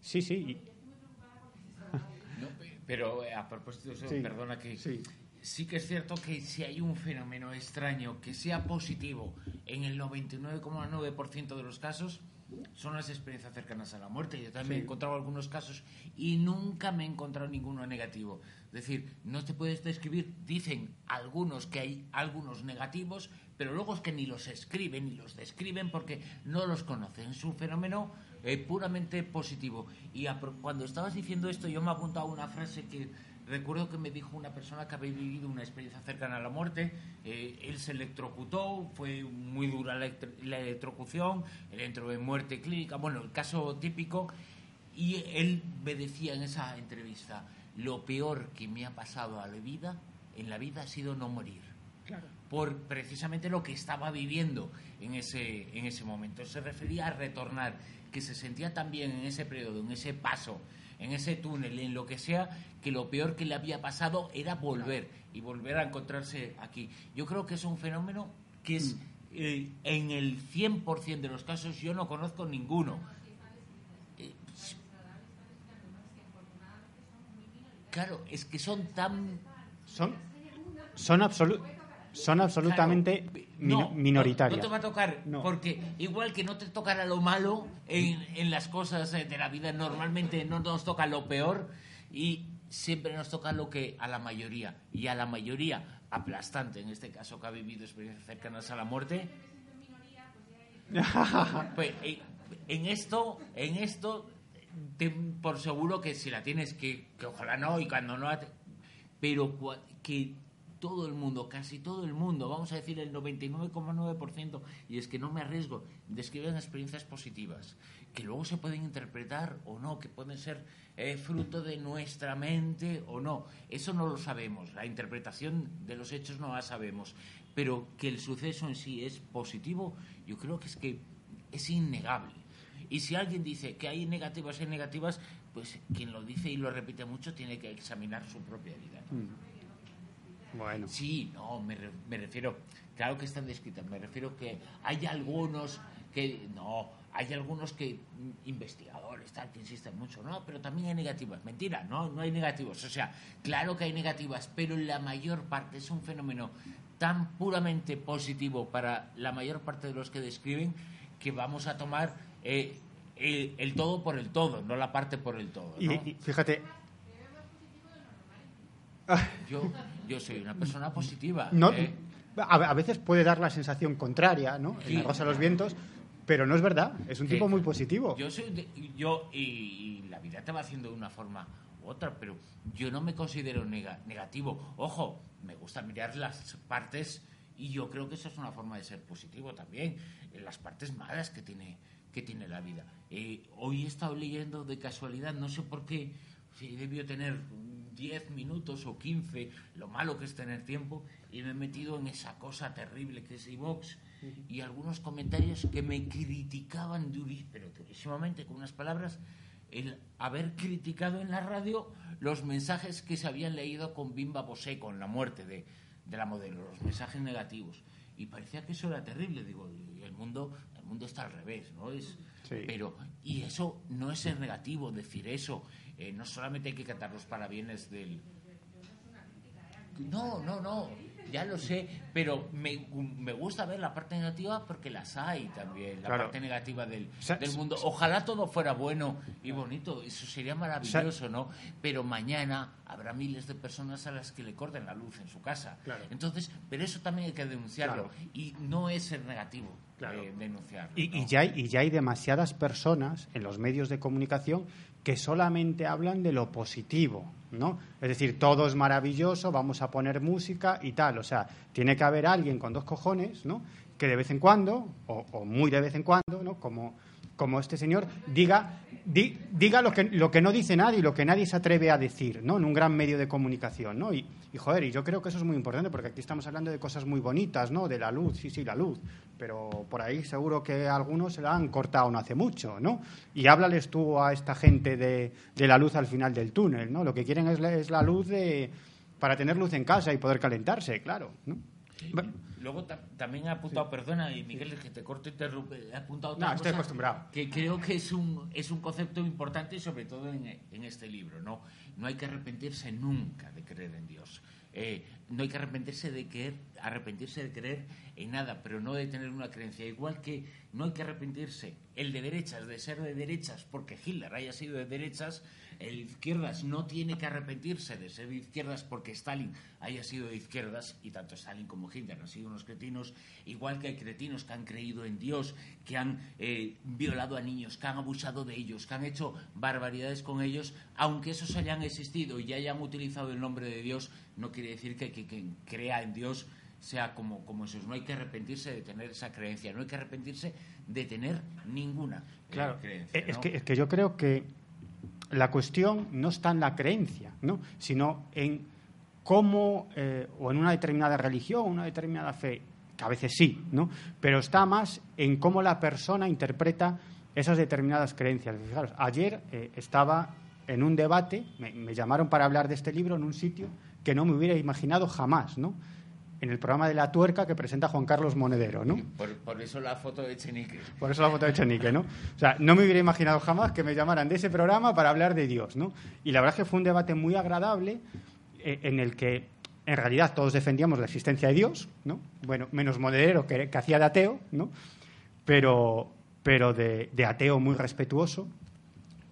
Sí, sí. [LAUGHS] pero eh, a propósito de eso, perdona que sí. Sí. que es cierto que si hay un fenómeno extraño que sea positivo en el 99,9% de los casos, son las experiencias cercanas a la muerte. Yo también he encontrado algunos casos y nunca me he encontrado ninguno negativo. Es decir, no te puedes describir, dicen algunos que hay algunos negativos, pero luego es que ni los escriben ni los describen porque no los conocen. Es un fenómeno eh, puramente positivo. Y cuando estabas diciendo esto, yo me he apuntado una frase que Recuerdo que me dijo una persona que había vivido una experiencia cercana a la muerte. Eh, él se electrocutó, fue muy dura la, electrocución, él entró en muerte clínica, bueno, el caso típico. Y él me decía en esa entrevista, lo peor que me ha pasado a la vida, en la vida ha sido no morir. Por precisamente lo que estaba viviendo en ese, en ese momento. Se refería a retornar, que se sentía también en ese periodo, en ese paso en ese túnel, en lo que sea, que lo peor que le había pasado era volver y volver a encontrarse aquí. Yo creo que es un fenómeno que es, mm. eh, en el 100% de los casos, yo no conozco ninguno. Eh, claro, es que son tan... Son, son absolutamente son absolutamente. No, te va a tocar, porque igual que no te tocará lo malo en, en, las cosas de la vida, normalmente no nos toca lo peor y siempre nos toca lo que a la mayoría, y a la mayoría aplastante, en este caso que ha vivido experiencias cercanas a la muerte. [LAUGHS] pues, eh, en esto, en esto, por seguro que si la tienes, que, que ojalá no, y cuando no, pero que todo el mundo, casi todo el mundo, vamos a decir el 99,9%, y es que no me arriesgo, describen experiencias positivas, que luego se pueden interpretar o no, que pueden ser eh, fruto de nuestra mente o no. Eso no lo sabemos, la interpretación de los hechos no la sabemos. pero que el suceso en sí es positivo, yo creo que es que es innegable. Y si alguien dice que hay negativas y negativas, pues quien lo dice y lo repite mucho tiene que examinar su propia vida. Mm. Bueno. Sí, no, me, me refiero, claro que están descritas, me refiero que hay algunos que, no, hay algunos que mm, investigadores tal que insisten mucho no pero también hay negativas. Mentira no no hay negativos o sea claro que hay negativas pero la mayor parte es un fenómeno tan puramente positivo para la mayor parte de los que describen que vamos a tomar eh, el, todo por el todo no la parte por el todo y, fíjate [LAUGHS] yo yo soy una persona positiva no ¿eh? a, veces puede dar la sensación contraria no en la rosa de los vientos pero no es verdad, es un tipo muy positivo. Yo soy yo y, la vida te va haciendo de una forma u otra, pero yo no me considero negativo. Ojo, me gusta mirar las partes y yo creo que eso es una forma de ser positivo también, las partes malas que tiene que tiene la vida. Eh, hoy he estado leyendo de casualidad, no sé por qué, si debió tener 10 minutos o 15, lo malo que es tener tiempo, y me he metido en esa cosa terrible que es iVox y algunos comentarios que me criticaban pero durísimamente con unas palabras el haber criticado en la radio los mensajes que se habían leído con Bimba Bosé, con la muerte de, de la modelo, los mensajes negativos. Y parecía que eso era terrible, digo, y el mundo, el mundo está al revés, ¿no? Es, Pero, y eso no es ser negativo, decir eso. Eh, no solamente hay que cantar los parabienes del... No, no, no ya lo sé, pero me, me, gusta ver la parte negativa porque las hay también, la parte negativa del, del, mundo. Ojalá todo fuera bueno y bonito, eso sería maravilloso, ¿no? Pero mañana habrá miles de personas a las que le corten la luz en su casa. Entonces, pero eso también hay que denunciarlo y no es ser negativo. Eh, denunciarlo, y, ya hay, y ya hay demasiadas personas en los medios de comunicación que solamente hablan de lo positivo, ¿no? Es decir, todo es maravilloso, vamos a poner música y tal. O sea, tiene que haber alguien con dos cojones, ¿no? Que de vez en cuando, o, o muy de vez en cuando, ¿no? Como como este señor, diga, diga lo, que, lo que no dice nadie y lo que nadie se atreve a decir, ¿no? En un gran medio de comunicación, ¿no? Y, y, joder, y yo creo que eso es muy importante porque aquí estamos hablando de cosas muy bonitas, ¿no? De la luz, sí, sí, la luz. Pero por ahí seguro que algunos se la han cortado no hace mucho, ¿no? Y háblales tú a esta gente de, de la luz al final del túnel, ¿no? Lo que quieren es, es la luz de, para tener luz en casa y poder calentarse, claro, ¿no? Luego también ha apuntado, perdona, y Miguel, que te corto y interrumpe, he apuntado otra no, estoy acostumbrado. que creo que es un, es un concepto importante, sobre todo en, en este libro. ¿no? no hay que arrepentirse nunca de creer en Dios. Eh, no hay que arrepentirse de creer, arrepentirse de creer en nada, pero no de tener una creencia. Igual que no hay que arrepentirse el de derechas, de ser de derechas, porque Hitler haya sido de derechas, el izquierdas no tiene que arrepentirse de ser de izquierdas porque Stalin haya sido de izquierdas y tanto Stalin como Hitler han sido unos cretinos, igual que hay cretinos que han creído en Dios, que han eh, violado a niños, que han abusado de ellos, que han hecho barbaridades con ellos, aunque esos hayan existido y hayan utilizado el nombre de Dios, no quiere decir que quien crea en Dios sea como, como esos. No hay que arrepentirse de tener esa creencia, no hay que arrepentirse de tener ninguna eh, creencia. Es, que, es que yo creo que la cuestión no está en la creencia, ¿no? sino en cómo, eh, o en una determinada religión, una determinada fe, que a veces sí, ¿no? pero está más en cómo la persona interpreta esas determinadas creencias. Fijaros, ayer eh, estaba en un debate, me, me, llamaron para hablar de este libro en un sitio que no me hubiera imaginado jamás, ¿no? En el programa de La Tuerca que presenta Juan Carlos Monedero, ¿no? Por, eso la foto de Chenique. Por eso la foto de Chenique, ¿no? O sea, no me hubiera imaginado jamás que me llamaran de ese programa para hablar de Dios, ¿no? Y la verdad es que fue un debate muy agradable eh, en el que en realidad todos defendíamos la existencia de Dios, ¿no? Bueno, menos Monedero que, hacía de ateo, ¿no? Pero, pero de ateo muy respetuoso,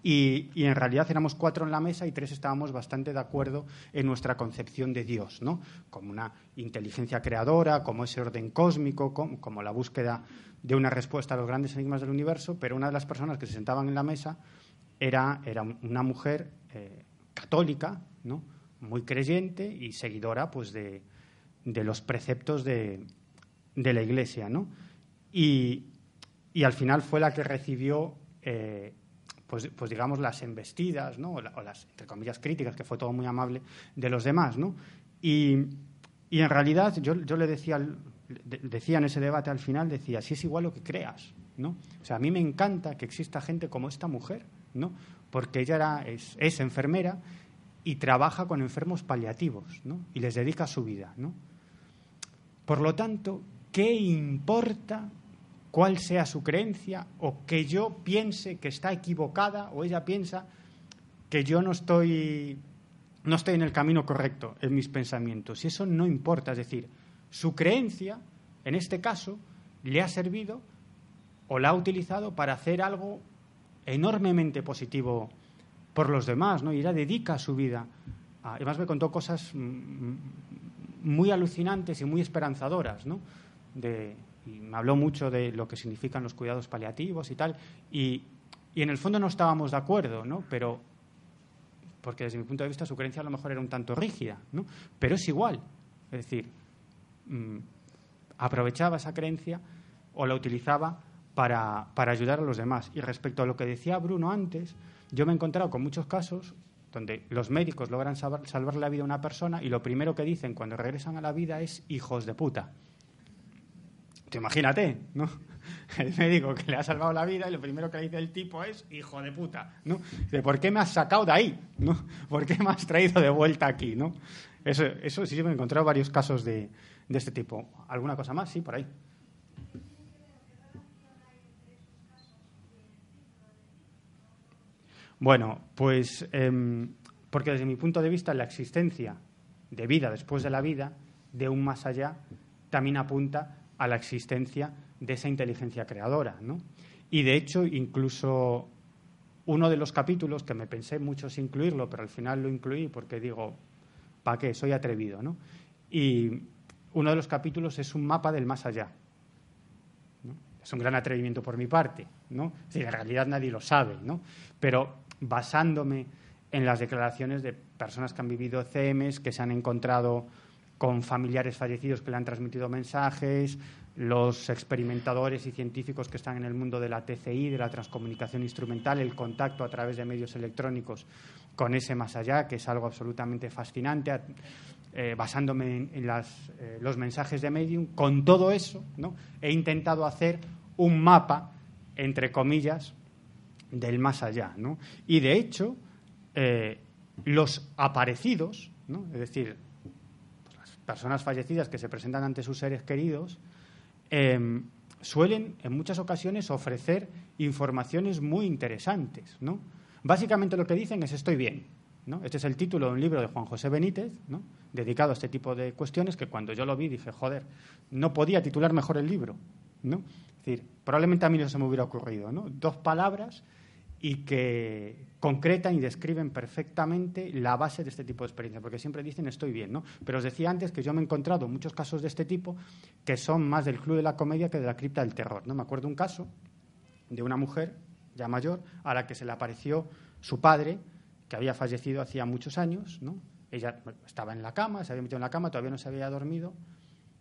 y, en realidad éramos cuatro en la mesa y tres estábamos bastante de acuerdo en nuestra concepción de Dios, ¿no? Como una inteligencia creadora, como ese orden cósmico, como, la búsqueda de una respuesta a los grandes enigmas del universo, pero una de las personas que se sentaban en la mesa era, era una mujer eh, católica, ¿no? muy creyente y seguidora pues, de, los preceptos de, la Iglesia. ¿no? Y, al final fue la que recibió eh, pues, pues, digamos, las embestidas, ¿no? o, las, entre comillas, críticas, que fue todo muy amable, de los demás, ¿no? Y, en realidad yo, yo, le decía en ese debate al final, decía, si es igual lo que creas, ¿no? O sea, a mí me encanta que exista gente como esta mujer, ¿no? Porque ella es enfermera y trabaja con enfermos paliativos, ¿no? Y les dedica su vida, ¿no? Por lo tanto, ¿qué importa cuál sea su creencia o que yo piense que está equivocada o ella piensa que yo no estoy no estoy en el camino correcto en mis pensamientos. Y eso no importa. Es decir, su creencia, en este caso, le ha servido o la ha utilizado para hacer algo enormemente positivo por los demás, ¿no? Y ella dedica su vida. además me contó cosas muy alucinantes y muy esperanzadoras, ¿no? De, y me habló mucho de lo que significan los cuidados paliativos y tal. Y, y en el fondo no estábamos de acuerdo, ¿no? Pero porque desde mi punto de vista su creencia a lo mejor era un tanto rígida, ¿no? Pero es igual, es decir, mm, aprovechaba esa creencia o la utilizaba para, para, ayudar a los demás. Y respecto a lo que decía Bruno antes, yo me he encontrado con muchos casos donde los médicos logran salvar, salvar la vida a una persona y lo primero que dicen cuando regresan a la vida es hijos de puta. Te imagínate, ¿no? [LAUGHS] el médico que le ha salvado la vida y lo primero que dice el tipo es, hijo de puta, ¿no? De, ¿por qué me has sacado de ahí? ¿no? [LAUGHS] ¿Por qué me has traído de vuelta aquí? ¿no? Eso, eso sí, me he encontrado varios casos de, de este tipo. ¿Alguna cosa más? Sí, por ahí. Bueno, pues em, porque desde mi punto de vista la existencia de vida después de la vida, de un más allá, también apunta a la existencia de esa inteligencia creadora. ¿no? Y de hecho, incluso uno de los capítulos, que me pensé mucho sin incluirlo, pero al final lo incluí porque digo, ¿para qué? Soy atrevido. ¿no? Y uno de los capítulos es un mapa del más allá. Es un gran atrevimiento por mi parte. ¿no? en realidad nadie lo sabe, ¿no? pero basándome en las declaraciones de personas que han vivido CMs, que se han encontrado con familiares fallecidos que le han transmitido mensajes, los experimentadores y científicos que están en el mundo de la TCI, de la transcomunicación instrumental, el contacto a través de medios electrónicos con ese más allá, que es algo absolutamente fascinante, eh, basándome en, eh, los mensajes de Medium. Con todo eso, ¿no? he intentado hacer un mapa, entre comillas, del más allá. ¿no? Y de hecho, eh, los aparecidos, ¿no? es decir, las personas fallecidas que se presentan ante sus seres queridos, Em, suelen en muchas ocasiones ofrecer informaciones muy interesantes. ¿no? Básicamente lo que dicen es estoy bien. ¿no? Este es el título de un libro de Juan José Benítez, ¿no? dedicado a este tipo de cuestiones, que cuando yo lo vi dije, joder, no podía titular mejor el libro. ¿no? Es decir, probablemente a mí no se me hubiera ocurrido. ¿no? Dos palabras y que concretan y describen perfectamente la base de este tipo de experiencia, porque siempre dicen estoy bien, ¿no? Pero os decía antes que yo me he encontrado muchos casos de este tipo que son más del club de la comedia que de la cripta del terror, ¿no? Me acuerdo un caso de una mujer ya mayor a la que se le apareció su padre, que había fallecido hacía muchos años, ¿no? Ella estaba en la cama, se había metido en la cama, todavía no se había dormido,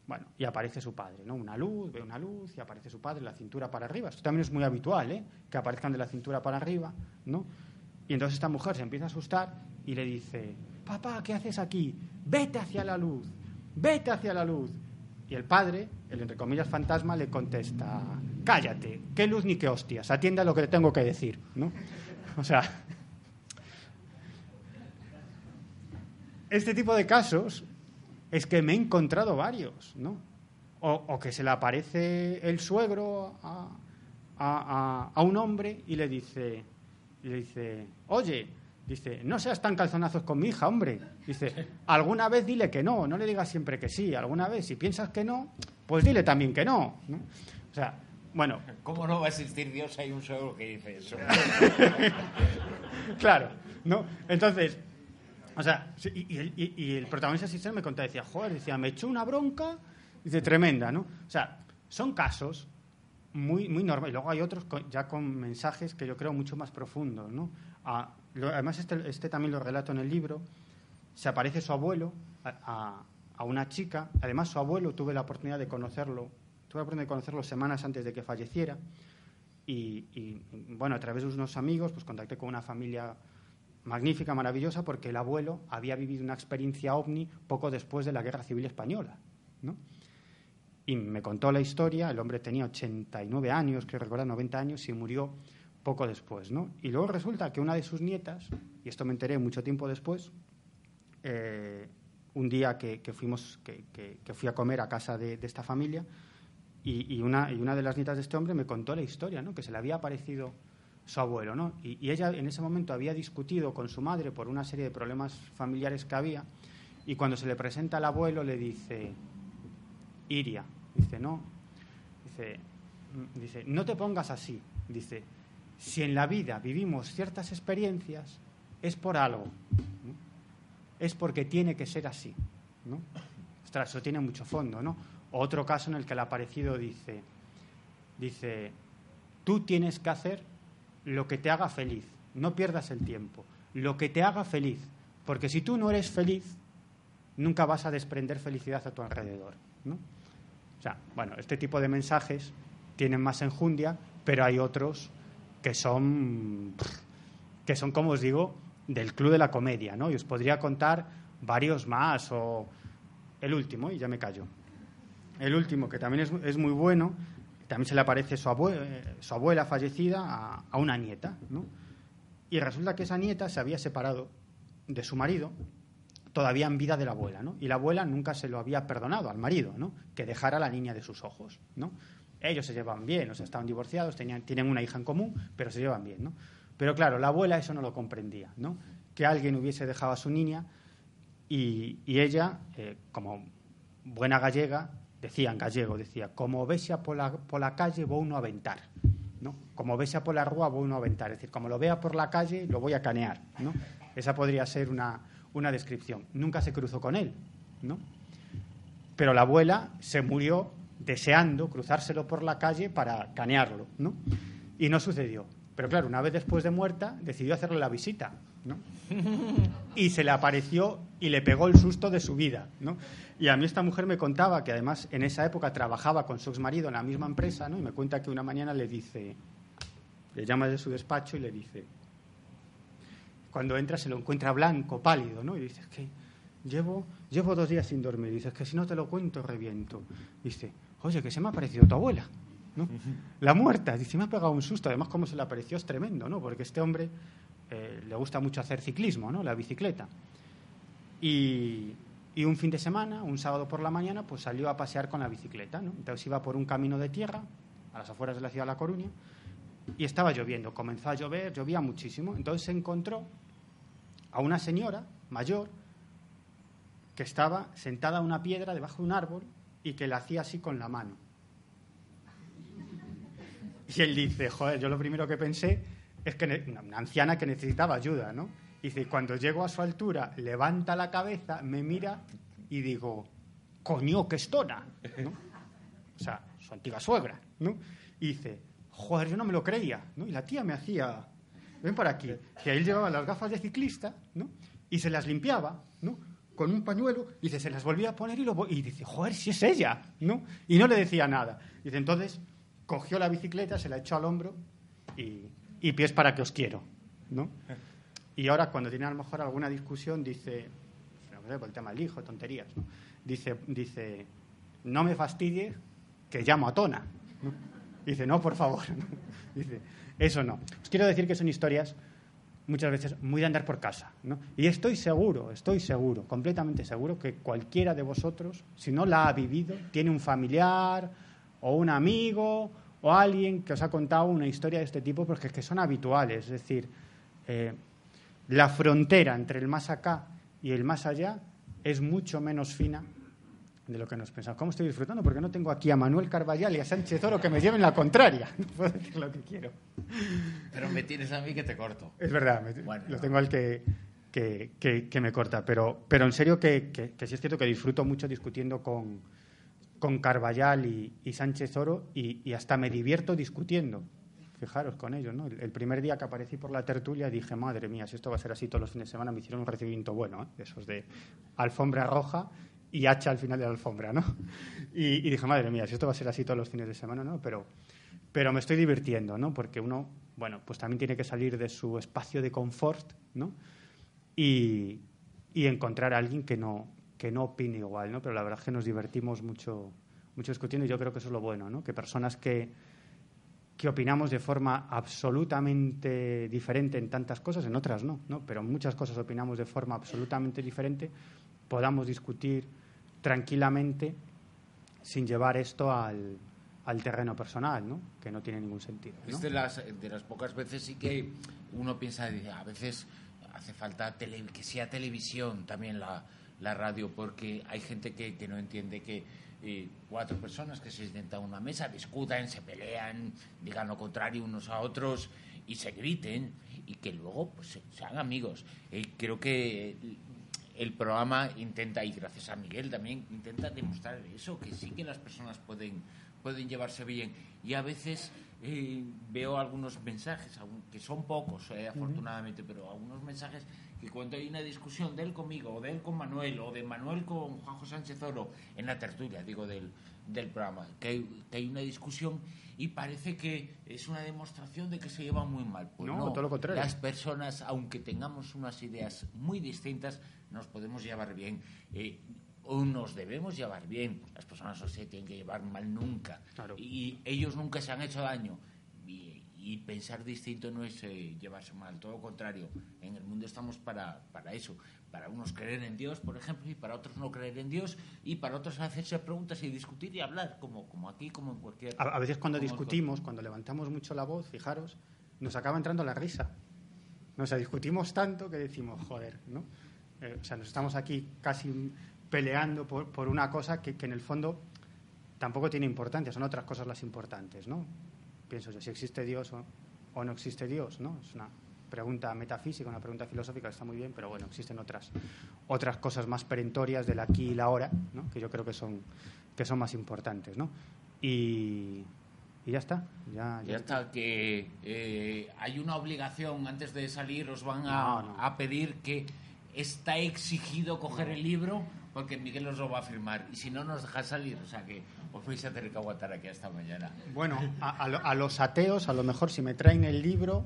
bueno, y aparece su padre, ¿no? Una luz, ve una luz y aparece su padre, la cintura para arriba. Esto también es muy habitual, ¿eh? Que aparezcan de la cintura para arriba, ¿no? Y entonces esta mujer se empieza a asustar y le dice, papá, ¿qué haces aquí? Vete hacia la luz, vete hacia la luz. Y el padre, el entre comillas fantasma, le contesta, cállate, qué luz ni qué hostias, atienda a lo que le tengo que decir, ¿no? [LAUGHS] O sea, este tipo de casos es que me he encontrado varios, ¿no? O, que se le aparece el suegro a, un hombre y le dice, le dice, oye, dice, no seas tan calzonazos con mi hija, hombre. Dice, alguna vez dile que no, no le digas siempre que sí, alguna vez, si piensas que no, pues dile también que no. ¿no? O sea, bueno. ¿Cómo no va a existir Dios? Hay un suegro que dice eso. [LAUGHS] claro, ¿no? Entonces, o sea, y, el protagonista sistema me contaba, decía, joder, decía, me echó una bronca, dice, tremenda, ¿no? O sea, son casos muy, muy normales. Y luego hay otros ya con mensajes que yo creo mucho más profundos, ¿no? además, este, este, también lo relato en el libro. Se aparece su abuelo a, una chica. Además, su abuelo tuve la oportunidad de conocerlo, tuve la oportunidad de conocerlo semanas antes de que falleciera. Y, y, bueno, a través de unos amigos, pues contacté con una familia magnífica, maravillosa, porque el abuelo había vivido una experiencia ovni poco después de la Guerra Civil Española. ¿no? y me contó la historia. El hombre tenía 89 años, creo recordar 90 años, y murió poco después. ¿no? Y luego resulta que una de sus nietas, y esto me enteré mucho tiempo después, eh, un día que, fuimos, que, fui a comer a casa de, esta familia, y, una, y una de las nietas de este hombre me contó la historia, ¿no? que se le había aparecido su abuelo. ¿no? Y, ella en ese momento había discutido con su madre por una serie de problemas familiares que había, y cuando se le presenta al abuelo le dice, Iria, dice, no, dice, mm, dice, no te pongas así, dice, si en la vida vivimos ciertas experiencias, es por algo, es porque tiene que ser así. ¿no? Ostras, eso tiene mucho fondo, ¿no? Otro caso en el que el aparecido dice, dice, tú tienes que hacer lo que te haga feliz, no pierdas el tiempo, lo que te haga feliz, porque si tú no eres feliz, nunca vas a desprender felicidad a tu alrededor. ¿no? O sea, bueno, este tipo de mensajes tienen más enjundia, pero hay otros que son, que son, como os digo, del Club de la Comedia, ¿no? Y os podría contar varios más, o el último, y ya me callo. El último, que también es, muy bueno, también se le aparece su, su abuela fallecida a, una nieta, ¿no? Y resulta que esa nieta se había separado de su marido todavía en vida de la abuela, ¿no? Y la abuela nunca se lo había perdonado al marido, ¿no? Que dejara la niña de sus ojos, ¿no? Ellos se llevan bien, o sea, estaban divorciados, tienen una hija en común, pero se llevan bien, ¿no? Pero claro, la abuela eso no lo comprendía, ¿no? Que alguien hubiese dejado a su niña y, ella, eh, como buena gallega, decía en gallego, decía, como vexa por la, por la calle voy uno a aventar, ¿no? Como vexa por la rúa voy uno a aventar, es decir, como lo vea por la calle lo voy a canear, ¿no? Esa podría ser una, una descripción. Nunca se cruzó con él, ¿no? Pero la abuela se murió deseando cruzárselo por la calle para canearlo, ¿no? Y no sucedió. Pero claro, una vez después de muerta, decidió hacerle la visita, ¿no? Y se le apareció y le pegó el susto de su vida, ¿no? Y a mí esta mujer me contaba que además en esa época trabajaba con su exmarido en la misma empresa, ¿no? Y me cuenta que una mañana le dice, le llama de su despacho y le dice, cuando entra se lo encuentra blanco, pálido, ¿no? Y dice, que llevo, llevo dos días sin dormir. Dice, que si no te lo cuento, reviento. dice, oye, que se me ha aparecido tu abuela. ¿no? La muerta, dice, me ha pegado un susto. Además, como se le apareció es tremendo, ¿no? Porque este hombre eh, le gusta mucho hacer ciclismo, ¿no? La bicicleta. Y, un fin de semana, un sábado por la mañana, pues salió a pasear con la bicicleta, ¿no? Entonces iba por un camino de tierra, a las afueras de la ciudad de La Coruña, y estaba lloviendo. Comenzó a llover, llovía muchísimo. Entonces se encontró a una señora mayor que estaba sentada a una piedra debajo de un árbol y que la hacía así con la mano. Y él dice, joder, yo lo primero que pensé es que una anciana que necesitaba ayuda, ¿no? Y dice, cuando llego a su altura, levanta la cabeza, me mira y digo, coño, qué estona. O sea, su antigua suegra, ¿no? Y dice, joder, yo no me lo creía, ¿no? Y la tía me hacía, ven por aquí, que él llevaba las gafas de ciclista, ¿no? Y se las limpiaba, ¿no? Con un pañuelo, y se las volvía a poner y, lo, y dice, joder, si es ella, ¿no? Y no le decía nada. Dice, entonces cogió la bicicleta, se la echó al hombro y, y pies para que os quiero, ¿no? Y ahora cuando tiene a lo mejor alguna discusión dice, por el tema del hijo, tonterías, ¿no? Dice, dice, no me fastidie que llamo a Tona. Dice, no, por favor, [LAUGHS] Dice, eso no. Os quiero decir que son historias muchas veces muy de andar por casa. ¿no? Y estoy seguro, estoy seguro, completamente seguro, que cualquiera de vosotros, si no la ha vivido, tiene un familiar o un amigo o alguien que os ha contado una historia de este tipo, porque es que son habituales. Es decir, eh, la frontera entre el más acá y el más allá es mucho menos fina de lo que nos pensamos. ¿Cómo estoy disfrutando? Porque no tengo aquí a Manuel Carballal y a Sánchez Oro que me lleven la contraria. No [LAUGHS] puedo decir lo que quiero. Pero me tienes a mí que te corto. Es verdad, lo tengo al que, que, que, me corta. Pero, pero en serio que, que, sí es cierto que disfruto mucho discutiendo con, con Carballal y, y Sánchez Oro y, y, hasta me divierto discutiendo. Fijaros con ellos, ¿no? El, primer día que aparecí por la tertulia dije, madre mía, si esto va a ser así todos los fines de semana, me hicieron un recibimiento bueno, ¿eh? esos de alfombra roja y hacha al final de la alfombra, ¿no? [LAUGHS] Y, dije, madre mía, si esto va a ser así todos los fines de semana, ¿no? Pero, pero me estoy divirtiendo, ¿no? Porque uno, bueno, pues también tiene que salir de su espacio de confort, ¿no? Y, y encontrar a alguien que no, que no opine igual, ¿no? Pero la verdad es que nos divertimos mucho, mucho discutiendo y yo creo que eso es lo bueno, ¿no? Que personas que, que opinamos de forma absolutamente diferente en tantas cosas, en otras no, ¿no? Pero en muchas cosas opinamos de forma absolutamente diferente, podamos discutir tranquilamente sin llevar esto al, al terreno personal, ¿no? Que no tiene ningún sentido. Es de las, de las pocas veces sí que uno piensa, a veces hace falta que sea televisión también la, la radio, porque hay gente que, que no entiende que eh, cuatro personas que se sientan a una mesa, discutan, se pelean, digan lo contrario unos a otros y se griten y que luego pues, sean amigos. Eh, creo que el programa intenta, y gracias a Miguel también, intenta demostrar eso, que sí que las personas pueden, pueden llevarse bien. Y a veces eh, veo algunos mensajes, que son pocos, eh, afortunadamente, pero algunos mensajes que cuando hay una discusión de él conmigo, o de él con Manuel, o de Manuel con Juanjo Sánchez Oro, en la tertulia, digo, del, del programa, que hay, que hay una discusión y parece que es una demostración de que se llevan muy mal. Pues no, todo lo contrario. Las personas, aunque tengamos unas ideas muy distintas, nos podemos llevar bien. Eh, o nos debemos llevar bien. Las personas no se tienen que llevar mal nunca. Y ellos nunca se han hecho daño. Y, pensar distinto no es eh, llevarse mal, todo lo contrario. En el mundo estamos para, para eso. Para unos creer en Dios, por ejemplo, y para otros no creer en Dios, y para otros hacerse preguntas y discutir y hablar, como, como aquí, como en cualquier... A, veces cuando discutimos, cuando levantamos mucho la voz, fijaros, nos acaba entrando la risa. O sea, discutimos tanto que decimos, joder, ¿no? Eh, o sea, nos estamos aquí casi peleando por, por una cosa que, que, en el fondo tampoco tiene importancia, son otras cosas las importantes, ¿no? Pienso yo, si existe Dios o, o no existe Dios, ¿no? Es una pregunta metafísica, una pregunta filosófica, está muy bien, pero bueno, existen otras, otras cosas más perentorias del aquí y la ahora, ¿no? que yo creo que son, que son más importantes. ¿no? Y, y ya está. Ya, ya, está, que eh, hay una obligación, antes de salir os van a, a pedir que está exigido coger el libro porque Miguel os lo va a firmar y si no nos deja salir, o sea que os vais a tener que aguantar aquí hasta mañana. Bueno, a, los ateos, a lo mejor si me traen el libro,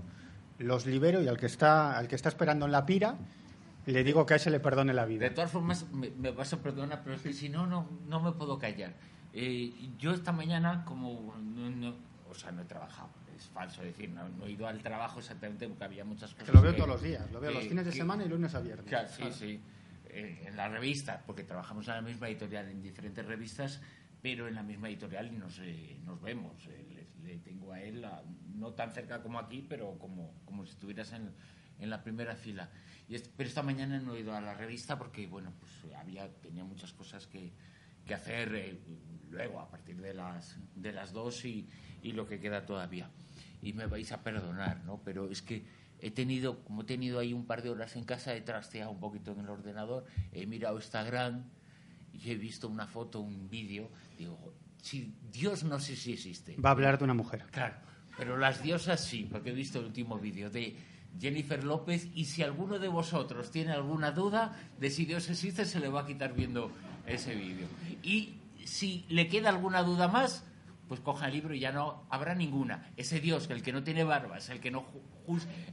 los libero y al que está, al que está esperando en la pira, le digo que a ese le perdone la vida. De todas formas, me, vas a perdonar, pero es que si no, no, no me puedo callar. Eh, yo esta mañana, como no, o sea, no he trabajado, es falso decir, no, he ido al trabajo exactamente porque había muchas cosas. Que lo veo todos los días, lo veo los fines de semana y lunes a viernes. sí, sí. Eh, en la revista, porque trabajamos en la misma editorial, en diferentes revistas, pero en la misma editorial y nos, eh, nos vemos. le, tengo a él, no tan cerca como aquí, pero como, como si estuvieras en, en la primera fila. Y pero esta mañana no he ido a la revista porque, bueno, pues había, tenía muchas cosas que, que hacer luego, a partir de las, de las dos y, y lo que queda todavía. Y me vais a perdonar, ¿no? Pero es que he tenido, como he tenido ahí un par de horas en casa, he trasteado un poquito en el ordenador, he mirado Instagram y he visto una foto, un vídeo, digo, si Dios no sé si existe. Va a hablar de una mujer. Claro, pero las diosas sí, porque he visto el último vídeo de Jennifer López y si alguno de vosotros tiene alguna duda de si Dios existe, se le va a quitar viendo ese vídeo. Y si le queda alguna duda más, pues coja el libro y ya no habrá ninguna. Ese Dios, el que no tiene barbas, el que no,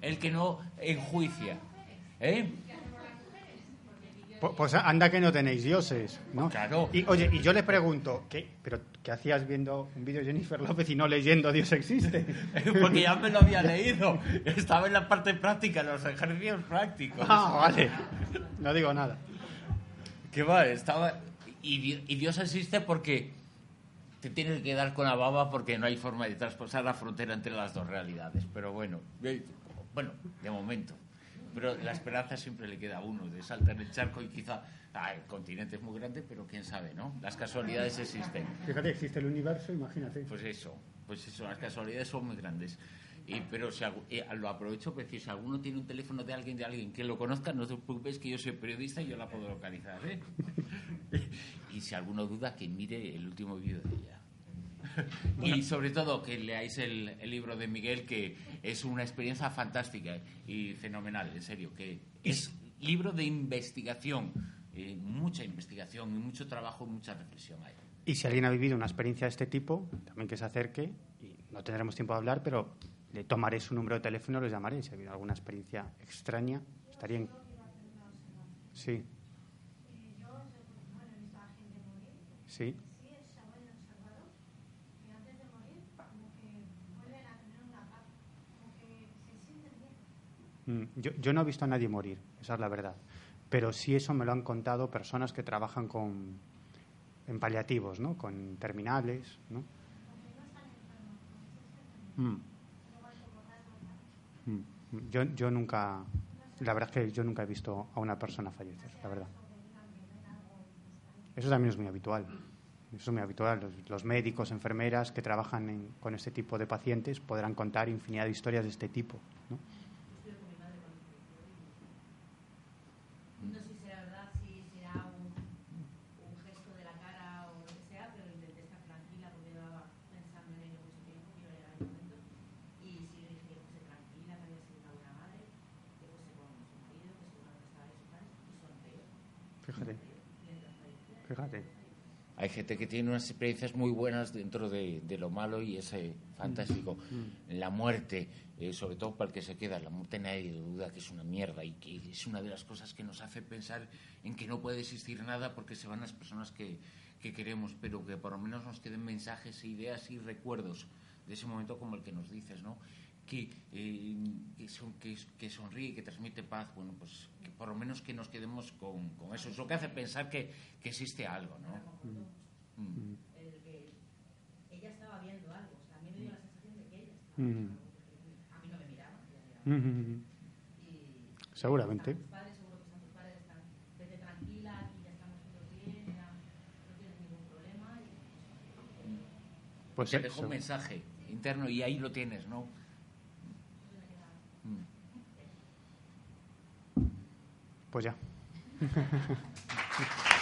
el que no enjuicia. ¿Eh? Pues anda que no tenéis dioses, ¿no? Claro. Y oye, y yo le pregunto, ¿qué, pero qué hacías viendo un vídeo de Jennifer López y no leyendo Dios existe? [LAUGHS] Porque ya me lo había leído. Estaba en la parte práctica, en los ejercicios prácticos. Ah, vale. No digo nada. ¿Qué va? Estaba y, y Dios existe porque te tienes que dar con la baba porque no hay forma de traspasar la frontera entre las dos realidades. Pero bueno, bueno, de momento. Pero la esperanza siempre le queda a uno de saltar el charco y quizá ah, el continente es muy grande, pero quién sabe, ¿no? Las casualidades existen. Fíjate, existe el universo, imagínate. Pues eso, pues eso, las casualidades son muy grandes. Y, pero si, eh, lo aprovecho para decir, si alguno tiene un teléfono de alguien, de alguien que lo conozca, no te preocupes que yo soy periodista y yo la puedo localizar. ¿eh? [LAUGHS] y si alguno duda, que mire el último vídeo de ella. [LAUGHS] y sobre todo que leáis el, libro de Miguel, que es una experiencia fantástica y fenomenal, en serio, que es libro de investigación, eh, mucha investigación y mucho trabajo y mucha reflexión ahí. Y si alguien ha vivido una experiencia de este tipo, también que se acerque, y no tendremos tiempo de hablar, pero le tomaré su número de teléfono y lo llamaré. Si ha habido alguna experiencia extraña, estaría en... Sí. Sí. Mm, yo, yo no he visto a nadie morir, esa es la verdad. Pero sí eso me lo han contado personas que trabajan con, en paliativos, ¿no? Con terminales, ¿no? Mm. Mm. Yo, yo nunca, la verdad es que yo nunca he visto a una persona fallecer, la verdad. Eso también es muy habitual. Eso es muy habitual. Los, los médicos, enfermeras que trabajan en, con este tipo de pacientes podrán contar infinidad de historias de este tipo. ¿no? No sé si será verdad, si será un, un gesto de la cara o lo que sea, pero intenté estar tranquila porque llevaba pensando en ello mucho tiempo, que iba a llegar el momento. Y sí le dije que fuese tranquila, que había sido una buena madre, que fuese con su marido, que seguramente estaba bien su padre, y sonrió. Fíjate, Mientras fallecía. fíjate. Hay gente que tiene unas experiencias muy buenas dentro de, de lo malo y es eh, fantástico. La muerte, eh, sobre todo para el que se queda, la muerte nadie duda que es una mierda y que es una de las cosas que nos hace pensar en que no puede existir nada porque se van las personas que, que queremos, pero que por lo menos nos queden mensajes, e ideas y recuerdos de ese momento como el que nos dices, ¿no? Que, eh, que, son- que, que sonríe, que transmite paz, bueno, pues que por lo menos que nos quedemos con, con eso. Es lo que hace pensar que, que existe algo, ¿no? Mm. El que ella estaba viendo algo, o sea, a mí me dio la sensación de que ella estaba Mm. viendo algo, porque a mí no me miraba, ella miraba. Mm, Y Seguramente. Tus padres, seguro que tus padres, están, vete tranquila, aquí ya estamos todos bien, ya no tienes ningún problema. Y, Pues te sí, dejó un mensaje interno y ahí lo tienes, ¿no? Mm. Pues ya. [LAUGHS]